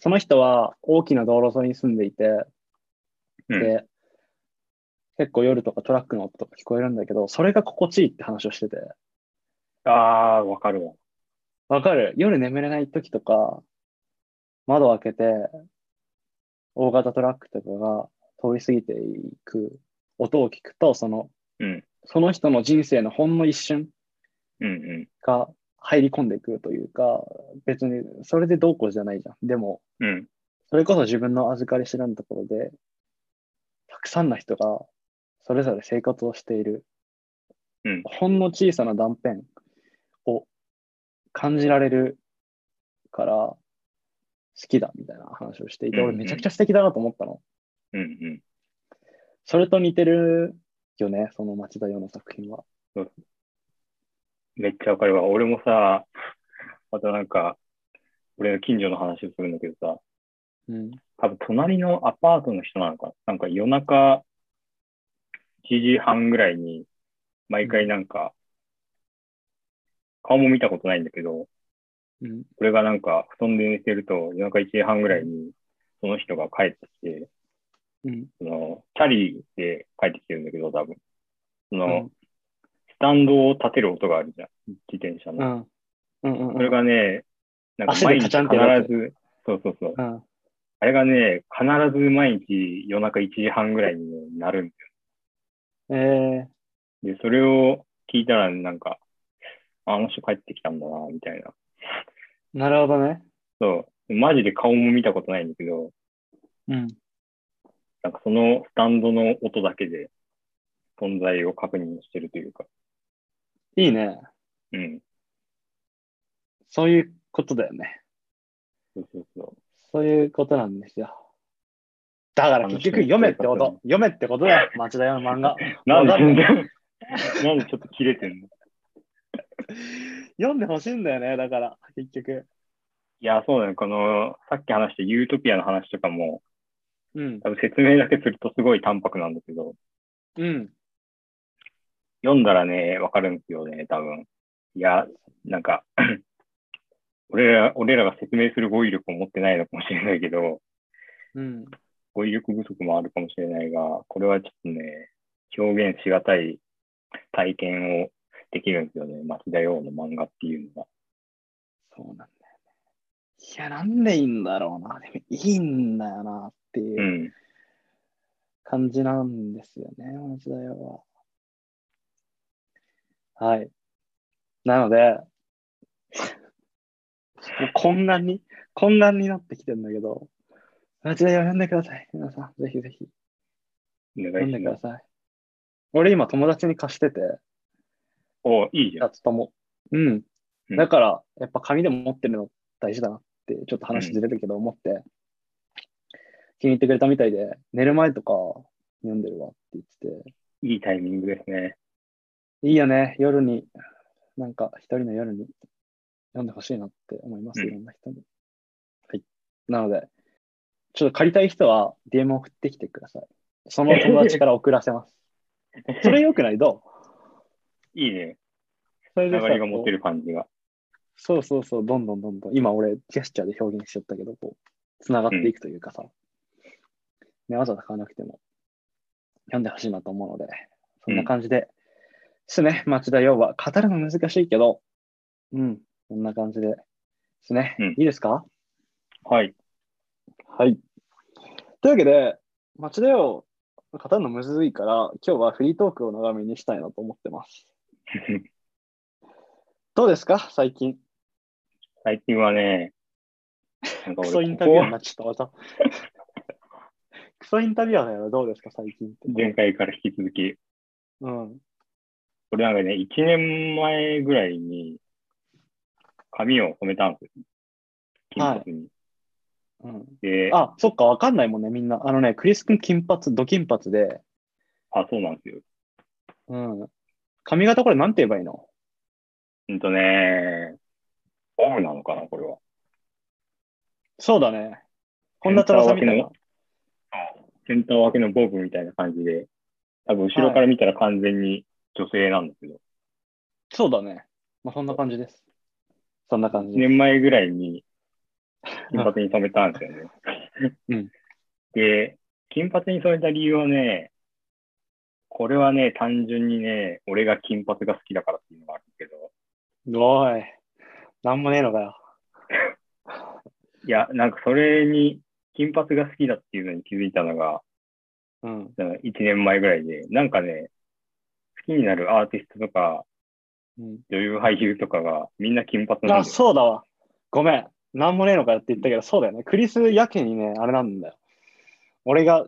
その人は大きな道路沿いに住んでいて、うん。で、結構夜とかトラックの音とか聞こえるんだけど、それが心地いいって話をしてて、ああ、わかるわ。わかる夜眠れない時とか、窓を開けて、大型トラックとかが通り過ぎていく音を聞くと、その、うん。その人の人生のほんの一瞬。が入り込んでくるというか、別にそれでどうこうじゃないじゃん。でも、うん。それこそ自分の預かり知らぬところで、たくさんの人がそれぞれ生活をしている、うんほんの小さな断片を感じられるから好きだみたいな話をしていて、うんうん俺めちゃくちゃ素敵だなと思ったの。うんうん。それと似てるよね、その町田洋の作品は。めっちゃわかるわ。俺もさ、またなんか、俺の近所の話をするんだけどさ、うん。多分隣のアパートの人なのかななんか夜中1時半ぐらいに、毎回なんか、顔も見たことないんだけど、うん。俺がなんか布団で寝てると夜中1時半ぐらいにその人が帰ってきて、うん。その、チャリで帰ってきてるんだけど、多分。その、うんスタンドを立てる音があるじゃん。自転車うの。ん。うん。うん。それがね、なんか毎日必ず、そうそうそう。うん。あれがね、必ず毎日夜中1時半ぐらいにねなるんえで、それを聞いたら、なんか、ああの人帰ってきたんだな、みたいな。ー、なるほどね。そう。マジで顔も見たことないんだけど、うん。なんかそのスタンドの音だけで存在を確認してるというか。いいね。うん。そういうことだよね。そうそうそう。そういうことなんですよ。だから結局読めってこと。読めってことだよ、[laughs] 町田屋の漫画。なんでなんでちょっと切れてんの？読んでほしいんだよね、だから、結局。いや、そうだね。この、さっき話したユートピアの話とかも、うん。多分説明だけするとすごい淡白なんだけど、うん。読んだらね、わかるんですよね、多分。いや、なんか、[clears throat] 俺ら、俺らが説明する語彙力を持ってないのかもしれないけど、うん。語彙力不足もあるかもしれないが、これはちょっとね、表現しがたい体験をできるんですよね。町田洋の漫画っていうのが。そうなんや、なんでいいんだろうな。でもいいんだよなっていううん感じなんですよね、町田屋は。はい。なので、もう懇願に、懇願になってきてるんだけど、町田屋読んでください。皆さん、ぜひぜひお読んで。ください。俺今友達に貸してて、おいいじゃん。やつとも。うん。うんだから、やっぱ紙でも持ってるの大事だなって、ちょっと話ずれるけど思って、気に入ってくれたみたいで、寝る前とか読んでるわって言ってて、いいタイミングですね。いいよね、夜に、なんか一人の夜に読んでほしいなって思います、うんいろんな人に。はい。なので、ちょっと借りたい人は DM 送ってきてください。その友達から送らせます。[laughs] それよくない？どう？いいね。それでさ流れが持ってる感じが。そうそうそう、どんどんどんどん、今俺、ジェスチャーで表現しちゃったけど、こう、つながっていくというかさ、ね、わざわざ買わなくても、読んでほしいなと思うので、そんな感じで、ですね、町田。洋は、語るの難しいけど、うん、こんな感じで、ですね、うん。いいですか？はい。はい。というわけで、町田洋、語るのむずいから、今日はフリートークを長めにしたいなと思ってます。[laughs] どうですか？最近。最近はね、なんかクソインタビュアーになっちゃった、また。クソインタビュアーだよ、[laughs] どうですか、最近って。前回から引き続き、うん。これなんかね、1年前ぐらいに髪を染めたんですよ。金髪に。うん、で、あ、そっか、わかんないもんね、みんな。あのね、クリス君金髪、ド金髪で、あ、そうなんですよ。うん。髪型これなんて言えばいいの？うんとね、オフなのかな、これは。そうだね。本田翼みたいな。センター分けのボブみたいな感じで、多分後ろから見たら完全に女性なんですけど、そうだね。まあ、そんな感じです。そんな感1じです。年前ぐらいに金髪に染めたんですよね。[laughs] うんで、金髪に染めた理由はね、これはね、単純にね、俺が金髪が好きだからっていうのがあるけど、おい。なんもねえのかよ。[laughs] いや、なんかそれに、金髪が好きだっていうのに気づいたのが、うん。1年前ぐらいで、なんかね、好きになるアーティストとか、うん、女優俳優とかがみんな金髪なんあ、ですよ。そうだわ。ごめん。なんもねえのかよって言ったけど、そうだよね。クリスやけにね、あれなんだよ。俺が、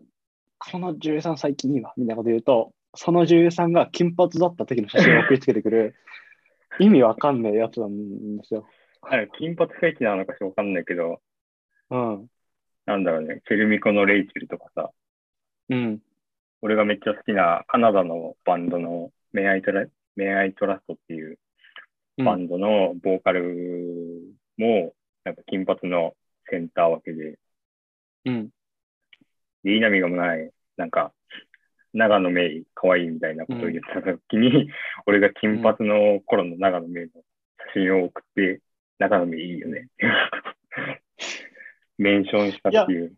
この女優さん最近いいわ、みたいなこと言うと、その女優さんが金髪だった時の写真を送りつけてくる、意味わかんないやつなんですよ。あれ金髪フェチなのかしらわかんないけど、うん。なんだろうね、チェルミコのレイチェルとかさ、うん。俺がめっちゃ好きなカナダのバンドのメアイトラメアイトラストっていううんバンドのボーカルも、なんか金髪のセンター分けで、うん。で、いい波がもない、なんか、長野メイ、可愛いみたいなことを言った時に、俺が金髪の頃の長野メイの写真を送って、長野メイいいよね。[laughs] メンションしたっていう。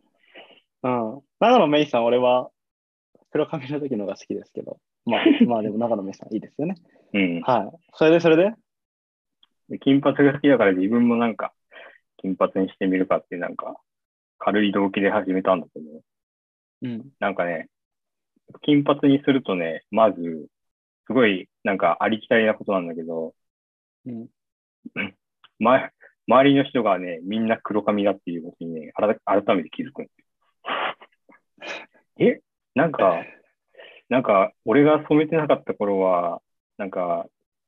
うん。長野メイさん、俺は黒髪の時のが好きですけど、まあ、[laughs] まあでも長野メイさんいいですよね。うん。はい。それで、それで？で金髪が好きだから自分もなんか、金髪にしてみるかってなんか、軽い動機で始めたんだけど、うん。なんかね、金髪にするとね、まず、すごい、なんかありきたりなことなんだけど、うん。[laughs] ま、周りの人がね、みんな黒髪だっていうことにね、改改めて気づくんですよ。[laughs] え？なんか、なんか、俺が染めてなかった頃は、なんか、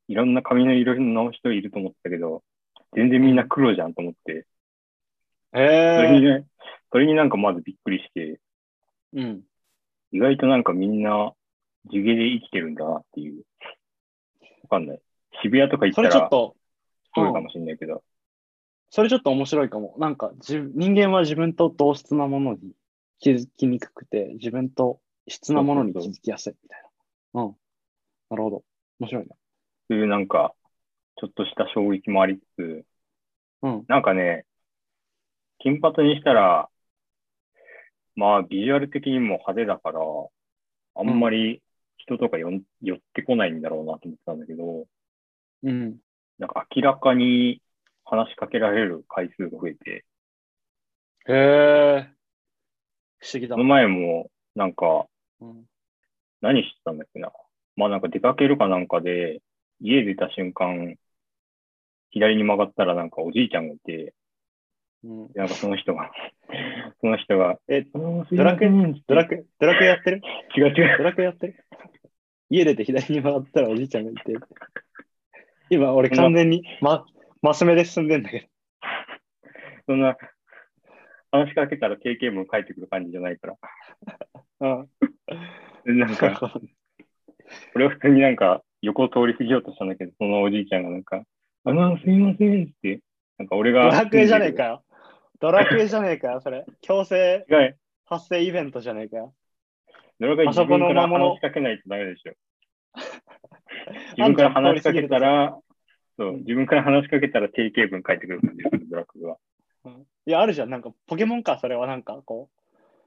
いろんな髪の色の人いると思ったけど、全然みんな黒じゃんと思って、それへえ。にね、それになんかまずびっくりして、うん。意外となんかみんな地毛で生きてるんだなっていう。わかんない。渋谷とか行っそたられちょっと、そうかもしれないけど、それちょっと面白いかも。なんか自分、人間は自分と同質なものに気づきにくくて、自分と質なものに気づきやすいみたいな。うん。なるほど。面白いね。そういうなんか、ちょっとした衝撃もありつつ、うん。なんかね、金髪にしたら、まあ、ビジュアル的にも派手だから、あんまり人とかよん寄ってこないんだろうなと思ってたんだけど、うん。なんか明らかに話しかけられる回数が増えて、へえ。不思議だその。前も、なんか、うん。何してたんだっけな。まあなんか出かけるかなんかで、家出た瞬間、左に曲がったらなんかおじいちゃんがいて、うん、なんかその人が、[laughs] その人が、え、ドラクエドラクエ、ドラクエやってる？違う違う。ドラクエやってる？家出て左に曲がったらおじいちゃんがいて。今、俺完全に、ま、マス目で進んでんだけど。[laughs] そんな、話しかけたら経験文返ってくる感じじゃないから。うん。でなんか、[laughs] 俺は普通になんか横を通り過ぎようとしたんだけど、そのおじいちゃんがなんか、あの、すいませんって、なんか俺ドが。ラクエじゃねえかよ。ドラクエじゃねえかよ、それ。強制。発生イベントじゃねえかよ。ドラクエ自分から話しかけないとダメでしょ。[laughs] 自分から話しかけたら、そう、自分から話しかけたら定型文返ってくる感じです、ドラクエは。うんいや、あるじゃん。なんか、ポケモンか、それはなんか、こ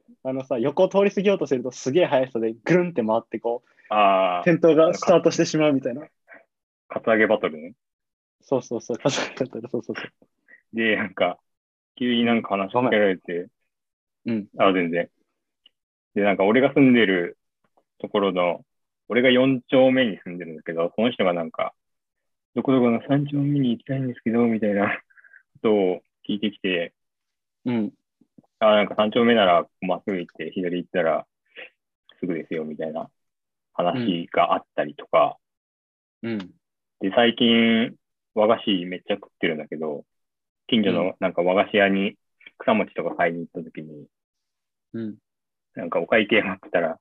う、あのさ、横を通り過ぎようとすると、すげえ速さでぐるんって回って、こう、ああ、戦闘がスタートしてしまうみたいな。カツアゲバトルね。そうそうそう、数え方そうそうそう。で、なんか、急になんか話しかけられて、うん。あ、全然。で、なんか俺が住んでるところの、俺が4丁目に住んでるんだけど、その人がなんか、どこどこの3丁目に行きたいんですけど、みたいなことを聞いてきて、うん。あ、なんか3丁目ならまっすぐ行って、左行ったらすぐですよ、みたいな話があったりとか、うん。で、最近、和菓子めっちゃ食ってるんだけど、近所うんのなんか和菓子屋に草餅とか買いに行った時に、うん。なんかお会計待ってたら、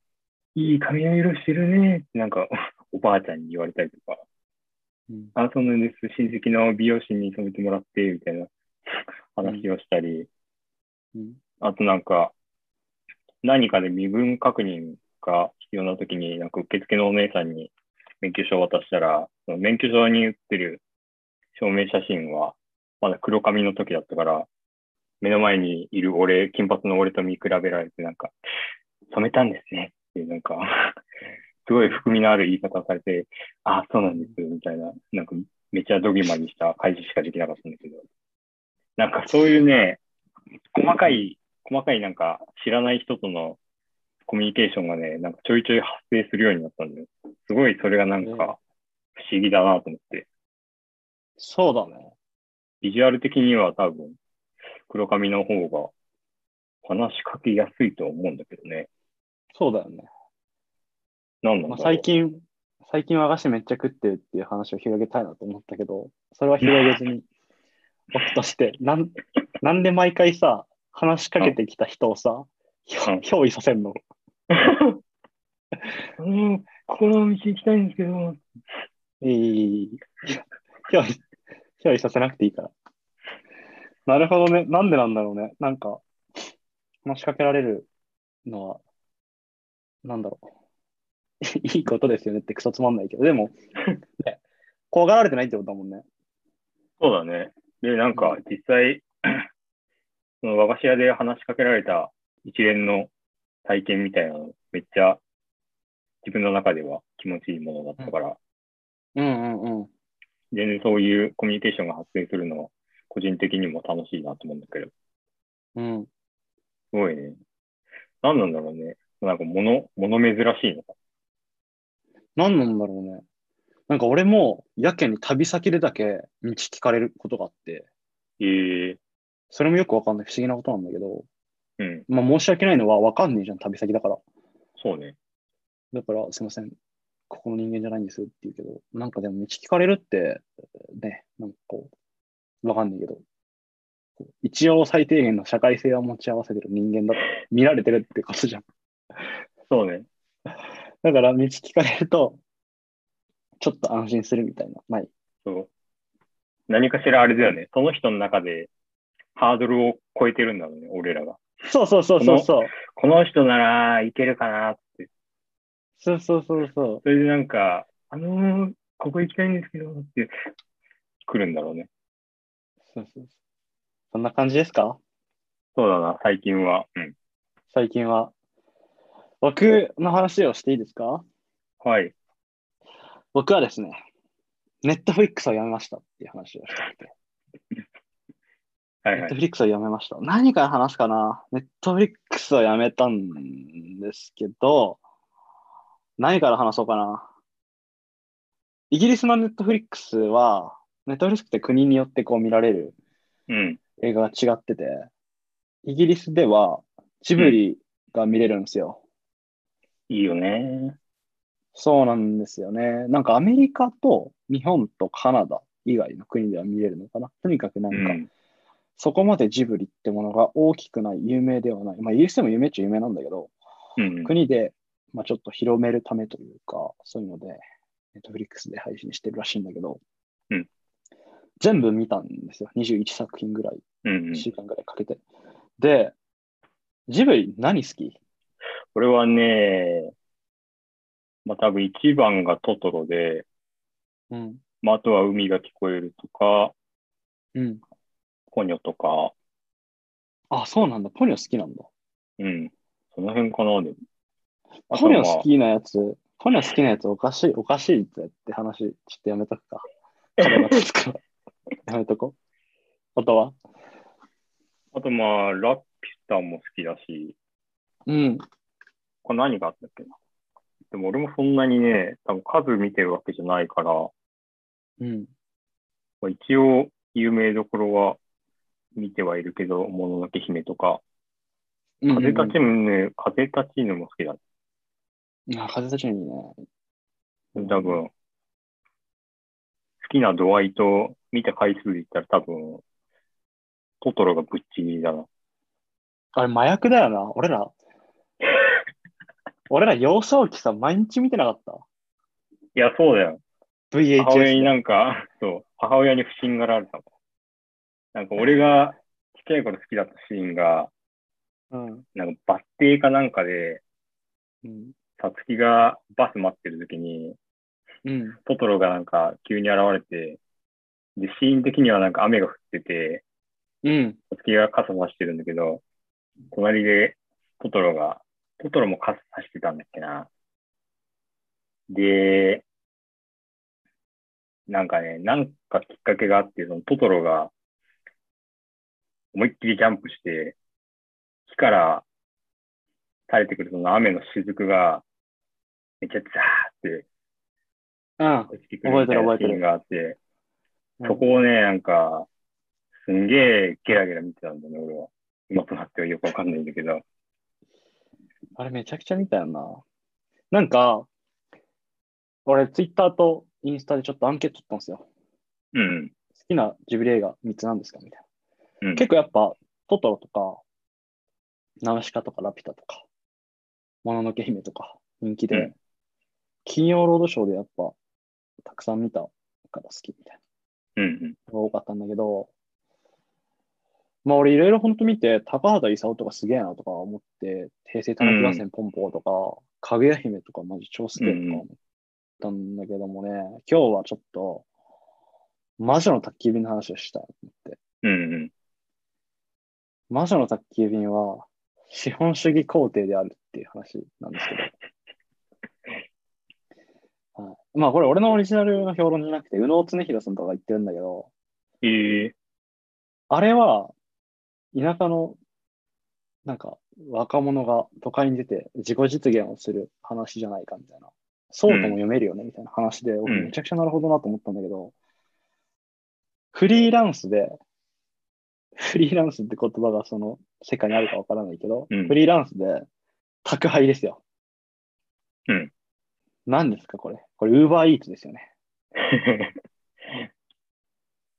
いい髪の色してるねってなんか [laughs] おばあちゃんに言われたりとか、うん。あ、そうなんです。親戚の美容師に染めてもらって、みたいな [laughs] 話をしたり、うん。あとなんか、何かで身分確認が必要な時に、なんか受付のお姉さんに免許証を渡したら、その免許証に写ってる証明写真は、まだ黒髪の時だったから、目の前にいる俺、金髪の俺と見比べられて、なんか、染めたんですねっていう、なんか、[laughs] すごい含みのある言い方をされて、あ、そうなんです、みたいな、なんか、めっちゃドギマにした返ししかできなかったんだけど、なんかそういうね、細かい、細かいなんか知らない人とのコミュニケーションがね、なんかちょいちょい発生するようになったんだよ。すごいそれがなんか不思議だなと思って。そうだね。ビジュアル的には多分黒髪の方が話しかけやすいとは思うんだけどね。そうだよね。まあ、なんなんだろう。最近、最近和菓子めっちゃ食ってるっていう話を広げたいなと思ったけど、それは広げずに [laughs] 置くとして、なんなんで毎回さ、話しかけてきた人をさ、憑依させんの？[laughs] うん、ここの道行きたいんですけど、いいいいいい憑依、憑依させなくていいから。なるほどね。なんでなんだろうね。なんか、話しかけられるのは、なんだろう。[laughs] いいことですよねってクソつまんないけど、でも、ね、怖がられてないってことだもんね。そうだね。で、なんか実際、[clears throat] その和菓子屋で話しかけられた一連の体験みたいなの、めっちゃ自分の中では気持ちいいものだったから、うんうんうん。全然そういうコミュニケーションが発生するのは、個人的にも楽しいなと思うんだけど、すうん。ごいね。何なんだろうね。なんか物、物珍しいのか。何なんだろうね。なんか俺もやけに旅先でだけ道聞かれることがあって、ええそれもよくわかんない不思議なことなんだけど、うん、まあ申し訳ないのはわかんねえじゃん、旅先だから。そうね。だからすいません、ここの人間じゃないんですって言うけど、なんかでも道聞かれるって、ね、なんかこう、わかんないけど、一応最低限の社会性を持ち合わせてる人間だと見られてるってことじゃん。そうね。だから道聞かれると、ちょっと安心するみたいな、ない。そう。何かしらあれだよね。その人の中でハードルを超えてるんだろうね、俺らが。そうそうそうそうそう。この人ならいけるかなって。そうそうそうそう。それでなんか、あのー、ここ行きたいんですけど、って来るんだろうね。そうそうそう。そんな感じですか？そうだな、最近は。うん。最近は。僕の話をしていいですか？はい。僕はですね、ネットフリックスをやめましたっていう話をしたくて。はいはい。ネットフリックスをやめました。何から話すかな？ネットフリックスをやめたんですけど、何から話そうかなイギリスのネットフリックスは、ネットフリックスって国によってこう見られるうん。映画が違ってて、イギリスではジブリが見れるんですよ。いいよね。そうなんですよね。なんかアメリカと日本とカナダ以外の国では見れるのかな。とにかくなんか、うん。そこまでジブリってものが大きくない、有名ではない。まあ、イギリスでも有名っちゃ有名なんだけど、うん。国で、まあ、ちょっと広めるためというか、そういうので、ネットフリックスで配信してるらしいんだけど、うん全部見たんですよ。21作品ぐらい、うん1。週間ぐらいかけて。で、ジブリ何好き？これはね、まあ多分一番がトトロで、うん。まああとは海が聞こえるとか、うん。ポニョとか、あ、そうなんだ。ポニョ好きなんだ。うん。その辺かな、でも。ポニョは好きなやつ、ポニョ好きなやつおかしい、おかしいってって話、ちょっとやめとくか。やめとこう。あとは？あとまあ、ラピュタも好きだし、うん。これ何があったっけな？でも俺もそんなにね、多分数見てるわけじゃないから、うん。まあ、一応有名どころは見てはいるけど、もののけ姫とか、風立ちぬ、風立ちぬも好きだ。ちあ、風立ちぬいいね。多分、好きな度合いと見た回数で言ったら多分、トトロがぶっちぎりだな。あれ、麻薬だよな。俺ら。[laughs] 俺ら幼少期さ、毎日見てなかったいや、そうだよ。母親 ?VHS にで。なんか、[laughs] そう、母親に不審がられたもん。なんか俺がちっちゃい頃好きだったシーンが、うん。なんかバッテリーかなんかで、うん。さつきがバス待ってる時に、うん。トトロがなんか急に現れて、で、シーン的にはなんか雨が降ってて、うん。さつきが傘差してるんだけど、隣でトトロが、トトロも傘差してたんだっけな。で、なんかね、なんかきっかけがあって、そのトトロが思いっきりジャンプして、木から垂れてくるその雨の雫が、めっちゃザーってうん。落ちてくるみたいな覚えてる覚えてるシーンがあって、うんそこをね、なんか、すんげえゲラゲラ見てたんだね、俺は。今となってはよくわかんないんだけど。あれめちゃくちゃ見たよな。なんか、俺、ツイッターとインスタでちょっとアンケート取ったんですよ。うん。好きなジブリ映画3つなんですかみたいな。うん。結構やっぱ、トトロとか、ナウシカとかラピュタとか、もののけ姫とか人気で、うん金曜ロードショーでやっぱ、たくさん見たから好きみたいうんうん。多かったんだけど、まあ俺いろいろ本当見て、高畑勲とかすげえなとか思って、平成たぬき合戦ポンポーとか、かぐや姫とかマジ超すげえとか思ったんだけどもね、今日はちょっと、魔女の宅急便の話をしたいと思って。うんうん。魔女の宅急便は資本主義皇帝であるっていう話なんですけど。はい、まあこれ俺のオリジナルの評論じゃなくて、宇野恒弘さんとかが言ってるんだけど、ええあれは田舎のなんか若者が都会に出て自己実現をする話じゃないかみたいな。そうとも読めるよねみたいな話で、僕うんめちゃくちゃなるほどなと思ったんだけど、フリーランスで、フリーランスって言葉がその世界にあるかわからないけど、うんフリーランスで宅配ですよ。うん。何ですかこれ。これ、ウーバーイーツですよね。[laughs]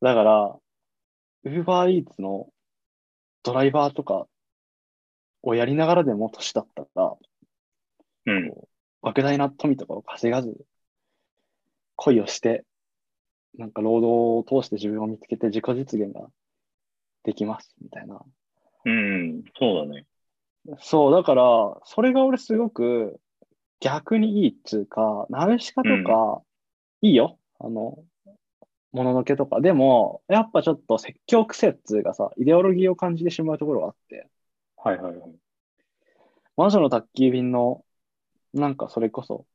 だから、ウーバーイーツのドライバーとかをやりながらでも年だったら、うん。莫大な富とかを稼がず、恋をして、なんか労働を通して自分を見つけて自己実現ができます、みたいな。うん。そうだね。そう、だから、それが俺すごく逆にいいっつうか、ナウシカとか、いいよ。あの、もののけとか。でも、やっぱちょっと説教癖っつうかさ、イデオロギーを感じてしまうところがあって、はいはいはい。魔女の宅急便の、なんかそれこそ、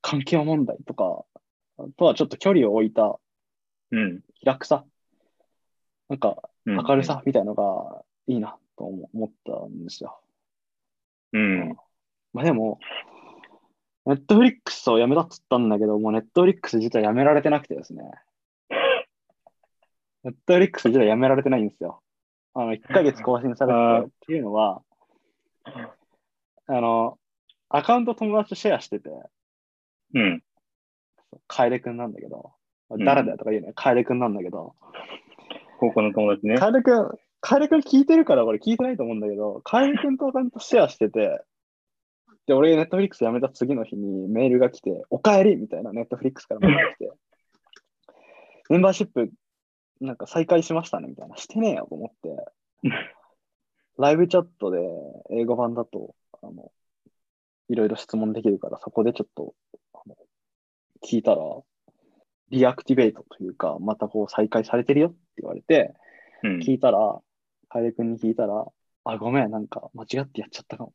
環境問題とか、とはちょっと距離を置いたうん。気楽さ、なんかうん明る。さみたいのがいいなと思思ったんですよ。うん。まあでも、ネットフリックスをやめたっつったんだけど、もうネットフリックス自体やめられてなくてですね。[laughs] ネットフリックス自体やめられてないんですよ。あの、1ヶ月更新されててっていうのは、あの、アカウント友達とシェアしてて、うん。カエレくんなんだけど、ん誰だよとか言うね、カエレくんなんだけど、高校の友達ね。カエルくん、カエルくん聞いてるからこれ聞いてないと思うんだけど、カエルくんとアカウントシェアしてて、で、俺ネットフリックス辞めた次の日にメールが来て、おかえりみたいなネットフリックスからメールが来て、[laughs] メンバーシップなんか再開しましたねみたいな、してねえよと思って、[laughs] ライブチャットで英語版だと、あの、いろいろ質問できるから、そこでちょっと、あの聞いたら、リアクティベートというか、またこう再開されてるよって言われて、うん。聞いたら、楓君に聞いたら、あ、ごめん、なんか間違ってやっちゃったかも、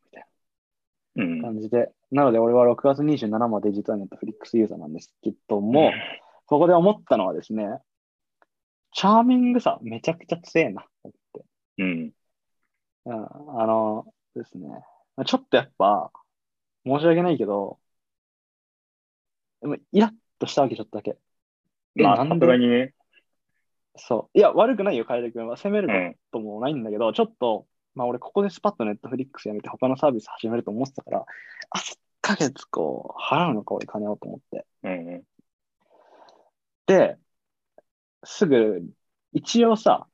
みたいうんな。感じで。なので、俺は6月27まで実はネットフリックスユーザーなんですけども、ここで思ったのはですね、チャーミングさ、めちゃくちゃ強えな、って。うん。うん、あのですね、ちょっとやっぱ、申し訳ないけど、でもイラッとしたわけ、ちょっとだけ。えまあ、さなんで？すがにね。そう。いや、悪くないよ、楓君は。責めるうん。こともないんだけど、ちょっと、まあ俺ここでスパッとネットフリックスやめて他のサービス始めると思ってたから、あ、1ヶ月こう、払うのか俺金をと思って。うん。で、すぐ、一応さ、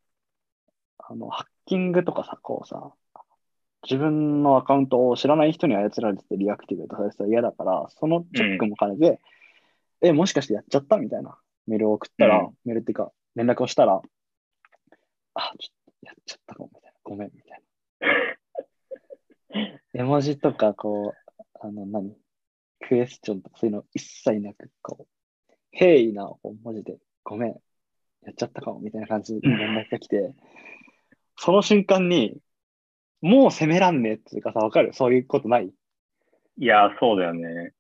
あの、ハッキングとかさ、こうさ、自分のアカウントを知らない人に操られててリアクティベートされてたら嫌だから、そのチェックも兼ねて、え、もしかしてやっちゃったみたいなメールを送ったら、うんメールっていうか、連絡をしたら、あ、ちょっとやっちゃったかも、みたいな。ごめん、みたいな。絵文字とか、こう、あの、何？クエスチョンとかそういうの一切なく、こう、平易な文字で、ごめん、やっちゃったかも、みたいな感じで連絡が来て、[laughs] その瞬間に、もう責めらんねえっていうかさ、わかる？そういうことない？いや、そうだよね。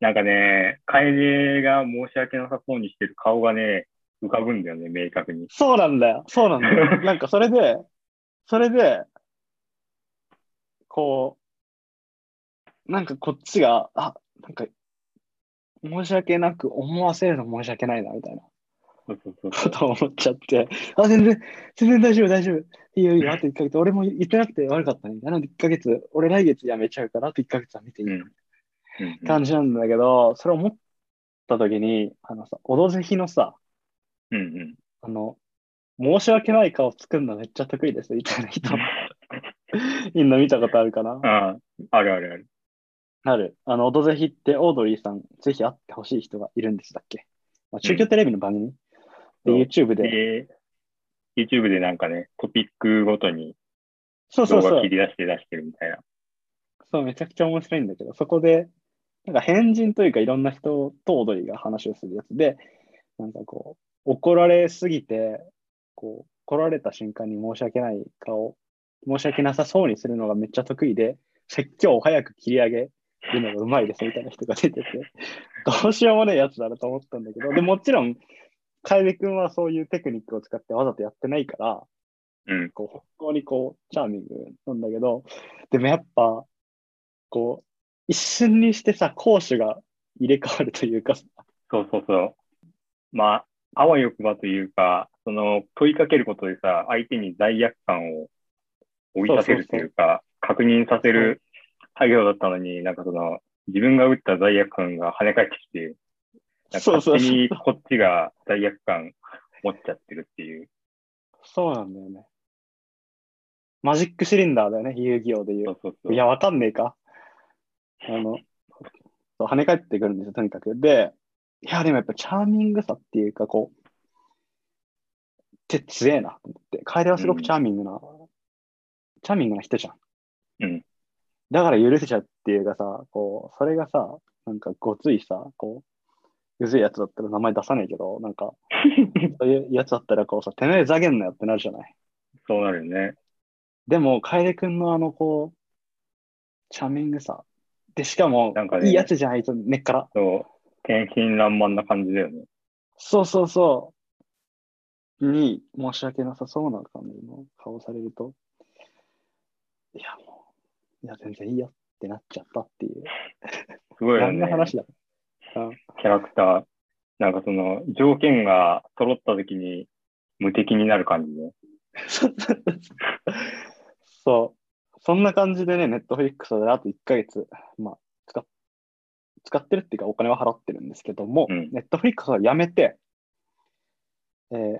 なんかね、楓が申し訳なさそうにしてる顔がね、浮かぶんだよね、明確に。そうなんだよ。そうなんだよ。[laughs] なんかそれで、それで、こう、なんかこっちが、あ、なんか、申し訳なく思わせるの申し訳ないな、みたいな。とを思っちゃって、あ、全然、全然大丈夫、大丈夫。いいよ、いいよ、あと1ヶ月。俺も言ってなくて悪かったね。なので1ヶ月、俺来月辞めちゃうから、あと1ヶ月は見ていいうんうん感じなんだけど、それを思った時に、あのさ、オドぜひのさ、うんうん。あの、申し訳ない顔作るのめっちゃ得意ですみたいな人、[laughs] みんな見たことあるかな？ああ、あるあるある。ある。あの、オドぜひってオードリーさん、ぜひ会ってほしい人がいるんですだっけ、まあ、中京テレビの番組、そうで、YouTube で。で、YouTube でなんかね、トピックごとにそうそうそう動画切。り出して出してるみたいな。そう、めちゃくちゃ面白いんだけど、そこで、なんか変人というかいろんな人とオードリーが話をするやつで、なんかこう、怒られすぎて、こう、来られた瞬間に申し訳ない顔、申し訳なさそうにするのがめっちゃ得意で、説教を早く切り上げるのがうまいですみたいな人が出てて、どうしようもないやつだなと思ったんだけど、でもちろん、楓君はそういうテクニックを使ってわざとやってないから、うん。こう、本当にこう、チャーミングなんだけど、でもやっぱ、こう、一瞬にしてさ、攻守が入れ替わるというかさ、そうそうそう。まあ、あわよくばというか、その問いかけることでさ、相手に罪悪感を追い立てるというか、確認させる作業だったのに、なんかその、自分が打った罪悪感が跳ね返ってきて、なんかそうそうそう勝手にこっちが罪悪感持っちゃってるっていう。そうなんだよね。マジックシリンダーだよね、遊戯王で言。そううそうそう。いや、わかんねえか。あの、そう跳ね返ってくるんですよ、とにかく。で、いや、でもやっぱチャーミングさっていうか、こう、って強えなと思って。楓はすごくチャーミングな、チャーミングな人じゃん。うん。だから許せちゃうっていうかさ、こう、それがさ、なんかごついさ、こう、うずいやつだったら名前出さないけど、なんか、[laughs] そういうやつだったらこうさ、てめえざげんなよってなるじゃない。そうなるよね。でも、楓くんのあの、こう、チャーミングさ。で、しかも、なんかねいいやつじゃん、あいつ、根っから。そう。天真爛漫な感じだよね。そうそうそう。に、申し訳なさそうな感じの顔されると、いや、もう、いや、全然いいよってなっちゃったっていう。すごいよね。何の話だ？うんキャラクター。なんかその、条件が揃った時に無敵になる感じね。[laughs] そう。そんな感じでね、ネットフリックスであと1ヶ月、まあ、使っ使ってるっていうかお金は払ってるんですけども、うんネットフリックスはやめて、えー、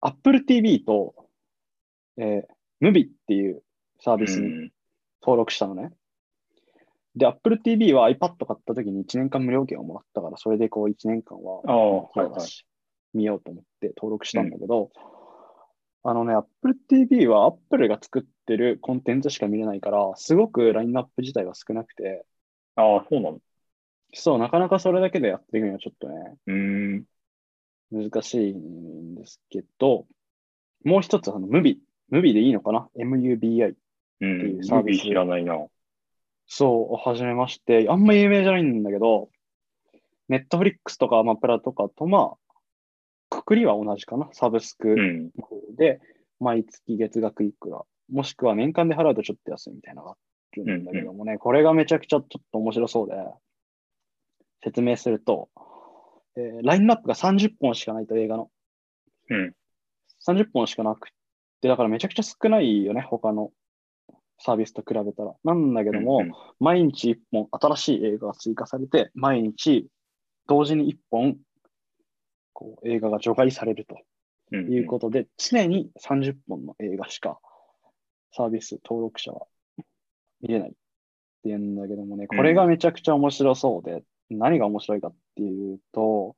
Apple TV と、えー、Mubi っていうサービスにうん。登録したのね。で、Apple TV は iPad 買った時に1年間無料券をもらったから、それでこう1年間ははいはい。見ようと思って登録したんだけど、あのね、Apple TV は Apple が作ってるコンテンツしか見れないから、すごくラインナップ自体が少なくて、ああ、そうなの？そう、なかなかそれだけでやっていくにはちょっとね、うーん。難しいんですけど、もう一つ、あの、ムビ、ムビでいいのかな ?MUBI。うん。っていうサービス指知らないな。そう、始めまして、あんま有名じゃないんだけど、ネットフリックスとかアマプラとかと、まあ、くくりは同じかなサブスクうん。で、毎月月額いくら、もしくは年間で払うとちょっと安いみたいなのがあるんだけどもね、これがめちゃくちゃちょっと面白そうで、説明すると、えーラインナップが30本しかないと映画の。うん。30本しかなくて、だからめちゃくちゃ少ないよね、他のサービスと比べたら。なんだけども、うん毎日1本新しい映画が追加されて、毎日同時に1本こう映画が除外されると。うん。いうことで、常に30本の映画しかサービス登録者は見れないっていうんだけどもね、これがめちゃくちゃ面白そうで、何が面白いかっていうと、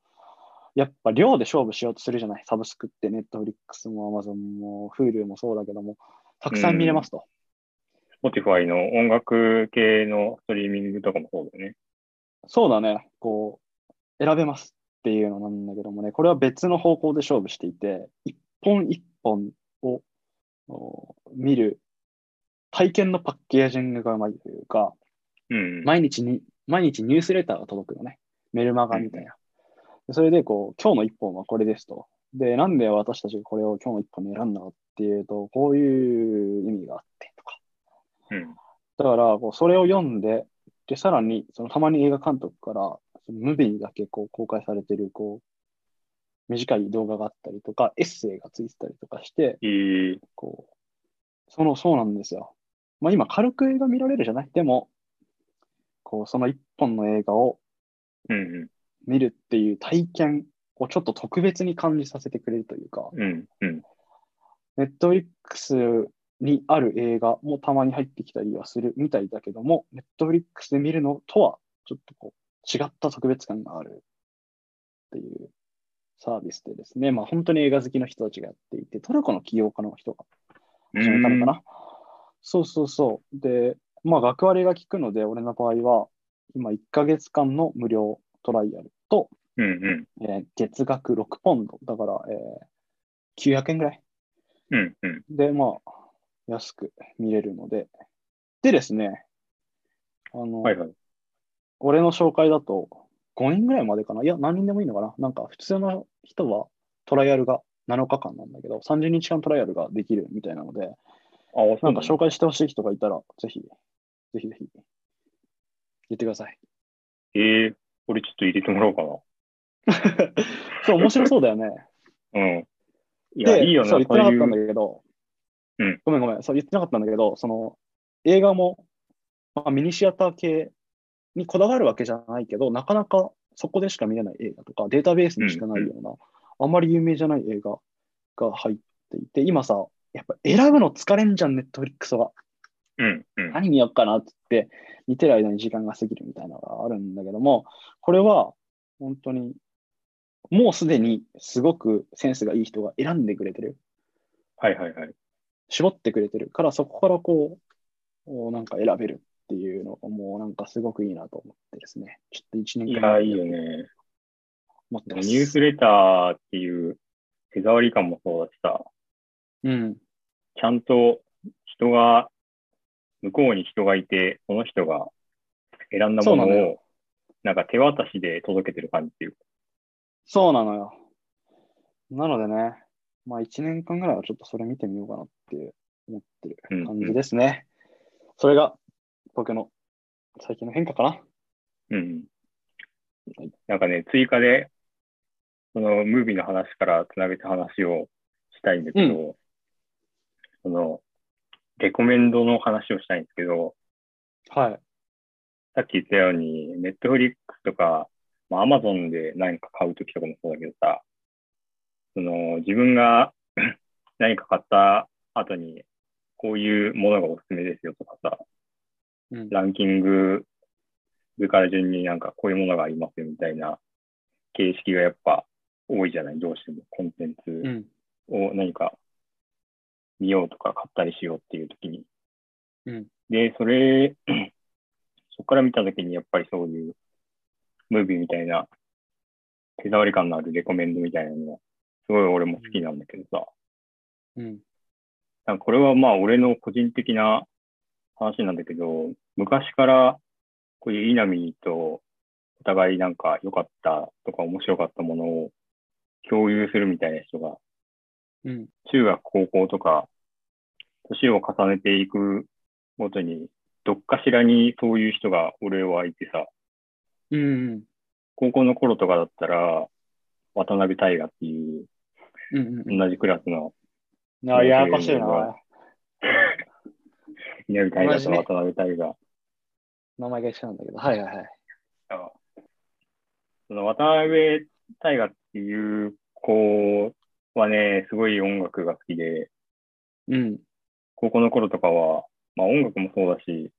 やっぱ量で勝負しようとするじゃない、サブスクって、ネットフリックスも Amazon も Hulu もそうだけども、たくさん見れますと。Spotify の音楽系のストリーミングとかもそうだよね。そうだね、こう、選べますっていうのなんだけどもね、これは別の方向で勝負していて、一本一本をお見る体験のパッケージングがうまいというか、うん。毎日に、毎日ニュースレターが届くのね。メルマガみたいな。でそれで、こう、今日の一本はこれですと。で、なんで私たちがこれを今日の一本に選んだかっていうと、こういう意味があって。うん。だから、こうそれを読んで、で、さらに、そのたまに映画監督から、そのムービーにだけこう公開されてる、こう、短い動画があったりとか、エッセイがついてたりとかして、えー、こう、その、そうなんですよ。まあ今、軽く映画見られるじゃない？でも、こう、その一本の映画をうん見るっていう体験をちょっと特別に感じさせてくれるというか、うん。うん。うん。ネットフリックスにある映画もたまに入ってきたりはするみたいだけども、ネットフリックスで見るのとはちょっとこう違った特別感があるっていうサービスでですね、まあ本当に映画好きの人たちがやっていて、トルコの起業家の人が始めたのかな？そうそうそう。で、まあ学割が効くので、俺の場合は今1ヶ月間の無料トライアルと、うんうん。えー月額6ポンド、だから、えー900円ぐらいうんうん。で、まあ、安く見れるので。でですね、あの、はいはい。俺の紹介だと5人ぐらいまでかな？いや、何人でもいいのかな？なんか普通の人はトライアルが7日間なんだけど、30日間トライアルができるみたいなので、あ、なんかだ紹介してほしい人がいたら、ぜひ、ぜひぜひ、言ってください。えー、俺ちょっと入れてもらおうか [laughs] そう、面白そうだよね。な。うん。いや、で、いいよな、そう、言ってなかったんだけど、うんごめんごめん、そう言ってなかったんだけど、その映画も、まあ、ミニシアター系にこだわるわけじゃないけど、なかなかそこでしか見れない映画とか、データベースにしかないような、あんまり有名じゃない映画が入っっていて、今さ、やっぱ選ぶの疲れんじゃん、ネットフリックスが。うん、うん。何見よっかなって言って、見てる間に時間が過ぎるみたいなのがあるんだけども、これは本当に、もうすでにすごくセンスがいい人が選んでくれてる。はいはいはい。絞ってくれてるから、そこからこう、おなんか選べるっていうのがもうなんかすごくいいなと思ってですね。ちょっと一年い間や、いいよね。思ってます。ニュースレターっていう手触り感もそうだしさ、うん。ちゃんと人が、向こうに人がいて、その人が選んだものをよ、なんか手渡しで届けてる感じっていうか。そうなのよ。なのでね、まあ一年間ぐらいはちょっとそれ見てみようかなって思ってる感じですね。それが僕の最近の変化かな。うんはい。なんかね、追加で、そのムービーの話からつなげた話をしたいんだけど、その、レコメンドの話をしたいんですけど、はい。さっき言ったように、ネットフリックスとか、まあ、アマゾンで何か買うときとかもそうだけどさ、その、自分が [laughs] 何か買った後に、こういうものがおすすめですよとかさ、うん。ランキング上から順になんかこういうものがありますよみたいな形式がやっぱ多いじゃない？どうしてもコンテンツうん。を何か見ようとか買ったりしようっていう時に。うん。で、それ、[clears throat] そこから見た時にやっぱりそういうムービーみたいな手触り感のあるレコメンドみたいなのはすごい俺も好きなんだけどさ、うん。なんかこれはまあ俺の個人的な話なんだけど、昔からこういう稲見とお互いなんか良かったとか面白かったものを共有するみたいな人がうん。中学、高校とか年を重ねていくごとにどっかしらにそういう人が俺はいてさ、うん。高校の頃とかだったら渡辺大河っていううん。うん。同じクラスのあ、ややこしいな。[laughs] 稲見大河と渡辺大河名前が一緒なんだけど。はいはいはい。あその渡辺大河っていう子はね、すごい音楽が好きで、うん。高校の頃とかは、まあ音楽もそうだし、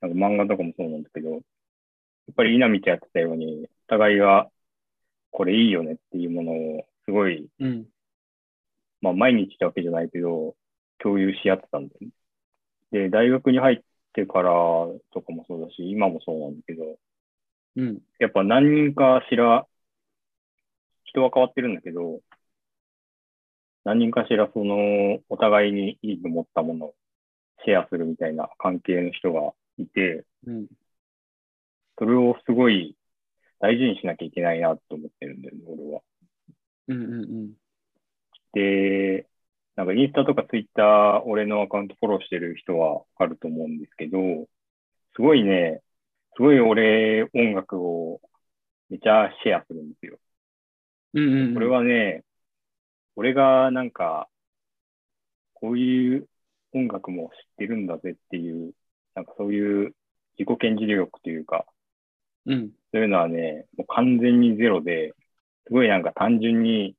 なんか漫画とかもそうなんだけど、やっぱり稲見とやってたように、お互いがこれいいよねっていうものをすごい、うん。まあ毎日ってわけじゃないけど、共有し合ってたんだよね。で、大学に入ってからとかもそうだし、今もそうなんだけど、うん。やっぱ何人かしら、人は変わってるんだけど、何人かしらその、お互いにいいと思ったものをシェアするみたいな関係の人がいて、うん。それをすごい大事にしなきゃいけないなと思ってるんだよね、俺は。うん。うん。で、なんかインスタとかツイッター、俺のアカウントフォローしてる人はわかると思うんですけど、すごいね、すごい俺音楽をめちゃシェアするんですよ。うん。うん。これはね、俺がなんか、こういう音楽も知ってるんだぜっていう、なんかそういう自己顕示力というか、うん。そういうのはね、もう完全にゼロで、すごいなんか単純に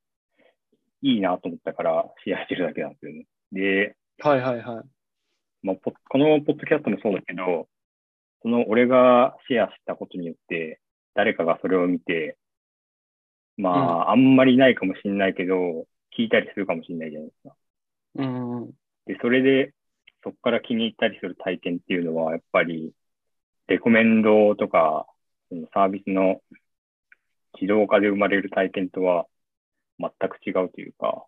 いいなと思ったからシェアしてるだけなんですよね。で、はいはいはい。まあ、ポこのポッドキャストもそうだけど、その俺がシェアしたことによって、誰かがそれを見て、まあ、あんまりないかもしれないけど、聞いたりするかもしれないじゃないですか。うん。うん。で、それで、そこから気に入ったりする体験っていうのは、やっぱり、レコメンドとか、サービスの自動化で生まれる体験とは全く違うというか、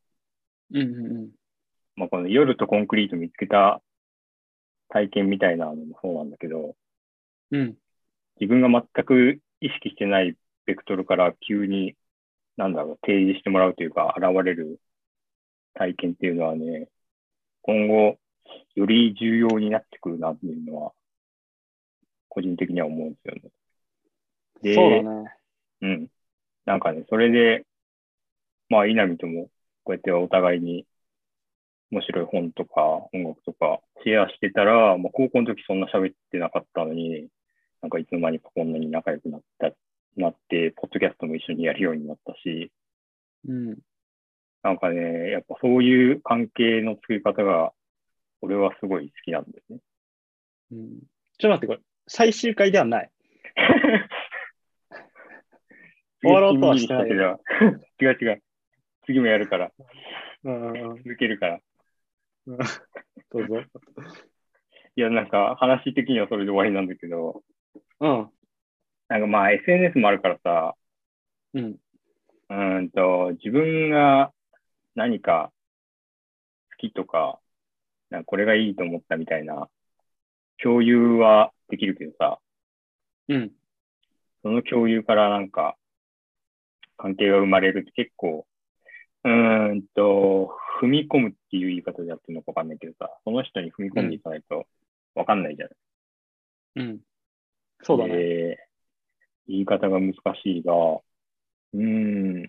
うん。うん。まあ、この夜とコンクリート見つけた体験みたいなのもそうなんだけど、うん。自分が全く意識してないベクトルから急に、なんだろう、提示してもらうというか、現れる体験っていうのはね、今後、より重要になってくるなっていうのは、個人的には思うんですよね。で、そうだね。うん。なんかね、それで、まあ、稲見とも、こうやってお互いに面白い本とか音楽とかシェアしてたら、まあ、高校の時そんな喋ってなかったのに、なんかいつの間にかこんなに仲良くなった、なって、ポッドキャストも一緒にやるようになったし、うん。なんかね、やっぱそういう関係の作り方が、俺はすごい好きなんですね。うん、ちょっと待って、これ、最終回ではない。[laughs] 終わろうとはしてない違う [laughs] 違う違う。次もやるから、続けるから。どうぞ。いや、なんか話的にはそれで終わりなんだけど、うん。なんかまあ SNS もあるからさ、うん。うーんと、自分が何か好きとか、なんかこれがいいと思ったみたいな共有はできるけどさ、うん。その共有からなんか関係が生まれるって結構、うーんと、踏み込むっていう言い方でやってるのかわかんないけどさ、その人に踏み込んでいかないとわかんないじゃん。うん。そうだね。で言い方が難しいが、うーん、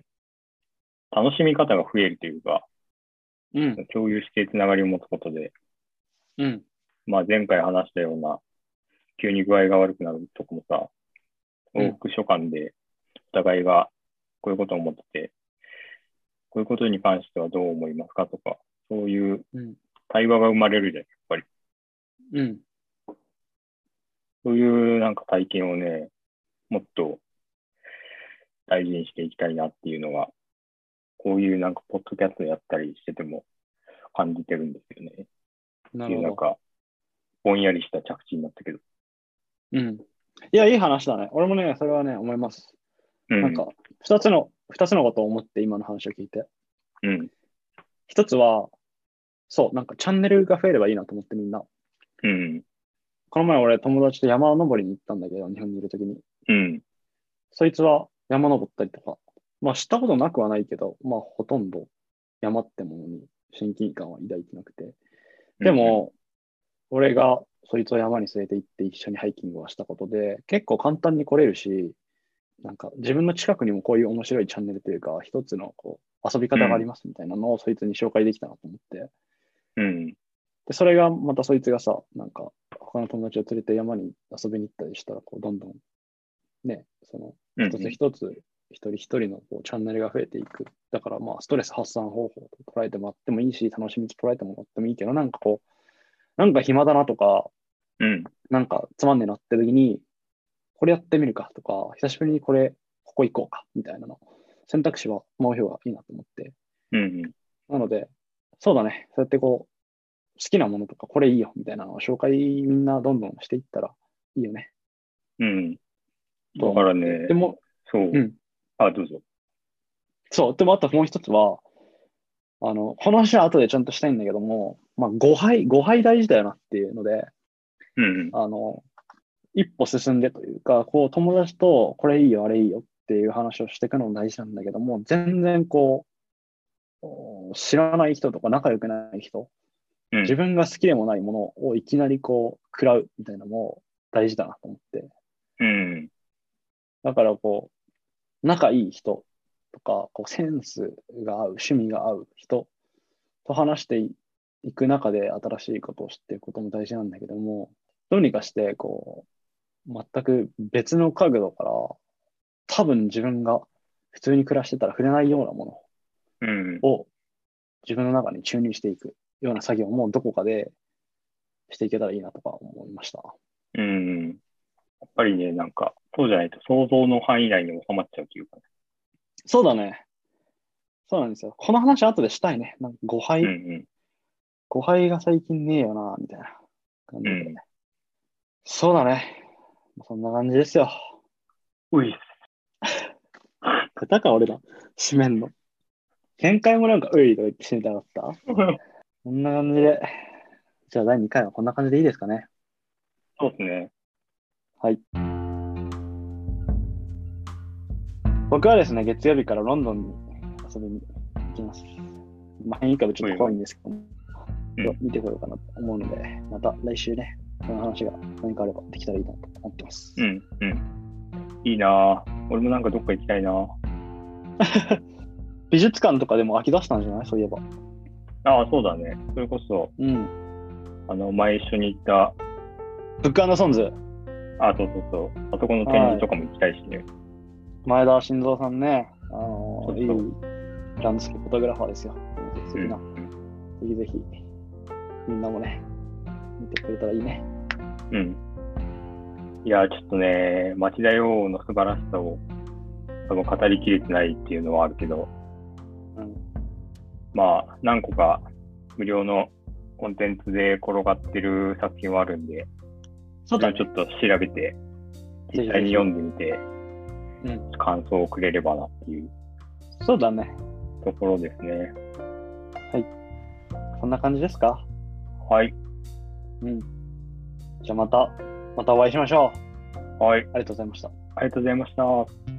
楽しみ方が増えるというか、うん。共有してつながりを持つことで、うん。まあ前回話したような、急に具合が悪くなるとこもさ、うん往復書簡でお互いがこういうことを思ってて、こういうことに関してはどう思いますかとか、そういううん。対話が生まれるじゃん、やっぱり。うん。そういうなんか体験をね、もっと大事にしていきたいなっていうのが、こういうなんかポッドキャストやったりしてても感じてるんですよね。っていうなんなるほど。か、ぼんやりした着地になったけど。うん。いや、いい話だね。俺もね、それはね、思います。うん。なんか、二つの、二つのことを思って今の話を聞いて。うん。一つは、そう、なんかチャンネルが増えればいいなと思ってみんな。うん。この前俺友達と山登りに行ったんだけど、日本にいるときに。うん。そいつは山登ったりとか、まあ知ったことなくはないけど、まあほとんど山ってものに親近感は抱いてなくて。でも、俺がそいつを山に連れて行って一緒にハイキングをしたことで、結構簡単に来れるし、なんか自分の近くにもこういう面白いチャンネルというか、一つのこう遊び方がありますみたいなのをそいつに紹介できたなと思って。うん。で、それがまたそいつがさ、なんか他の友達を連れて山に遊びに行ったりしたら、こうどんどんね、そのうん。一つ一つ、一人一人のこうチャンネルが増えていく。だからまあ、ストレス発散方法と捉えてもらってもいいし、楽しみと捉えてもらってもいいけど、なんかこう、なんか暇だなとか、うん。なんかつまんねえなって時に、これやってみるかとか、久しぶりにこれ、ここ行こうかみたいなの、選択肢はもう方がいいなと思って。うん。なので、そうだね、そうやってこう、好きなものとか、これいいよみたいなのを紹介みんなどんどんしていったらいいよね。うん。とだからねで、も、そう。うんあ、どうぞ。そう、でもあともう一つは、あの、この話は後でちゃんとしたいんだけども、まあ、誤配、誤配大事だよなっていうので、うん。あの、一歩進んでというか、こう、友達とこれいいよ、あれいいよっていう話をしていくのも大事なんだけども、全然こう、お知らない人とか仲良くない人、うん。自分が好きでもないものをいきなりこう、食らうみたいなのも大事だなと思って。うん。だからこう、仲いい人とか、こうセンスが合う、趣味が合う人と話していいく中で新しいことを知っていくことも大事なんだけども、どうにかして、こう、全く別の角度から、多分自分が普通に暮らしてたら触れないようなもうん。のを自分の中に注入していくような作業もどこかでしていけたらいいなとか思いました。うん。やっぱりね、なんか、そうじゃないと想像の範囲内に収まっちゃうというかね。そうだね。そうなんですよ。この話後でしたいね。なんか誤配、うんうん。誤配が最近ねえよな、みたいな感じでね。うんそうだね。そんな感じですよ。うい。[laughs] だから俺ら、締めんの。見解もなんか、ういとか言って締めたかった？[laughs] こんな感じで。じゃあ第2回はこんな感じでいいですかね？そうですね。はい。僕はですね、月曜日からロンドンに遊びに行きます。まあ、変異株ちょっと怖いんですけども、うん見てこようかなと思うので、また来週ね、この話が何かあればできたらいいなと思ってます。うん。うん。いいなぁ。俺もなんかどっか行きたいなぁ。[laughs] 美術館とかでも飽き出したんじゃない？そういえば。ああ、そうだね。それこそ、うん。あの、前一緒に行った、 BOOK AND SONS、あ、そうそうそう。あそこの展示とかも行きたいしね。前田真三さんね、あのそうそういいランドスケープフォトグラファーですよ。素敵な。うんぜひぜひ、みんなもね、見てくれたらいいね。うん。いや、ちょっとね、町田洋の素晴らしさを多分語りきれてないっていうのはあるけど、うん。まあ、何個か無料のコンテンツで転がってる作品はあるんで、そうだねちょっと調べて、実際に読んでみて、うん。感想をくれればなっていうそうだね。ところですね。そんな感じですか？はい。うん。じゃあまた、またお会いしましょう。はい。ありがとうございました。ありがとうございました。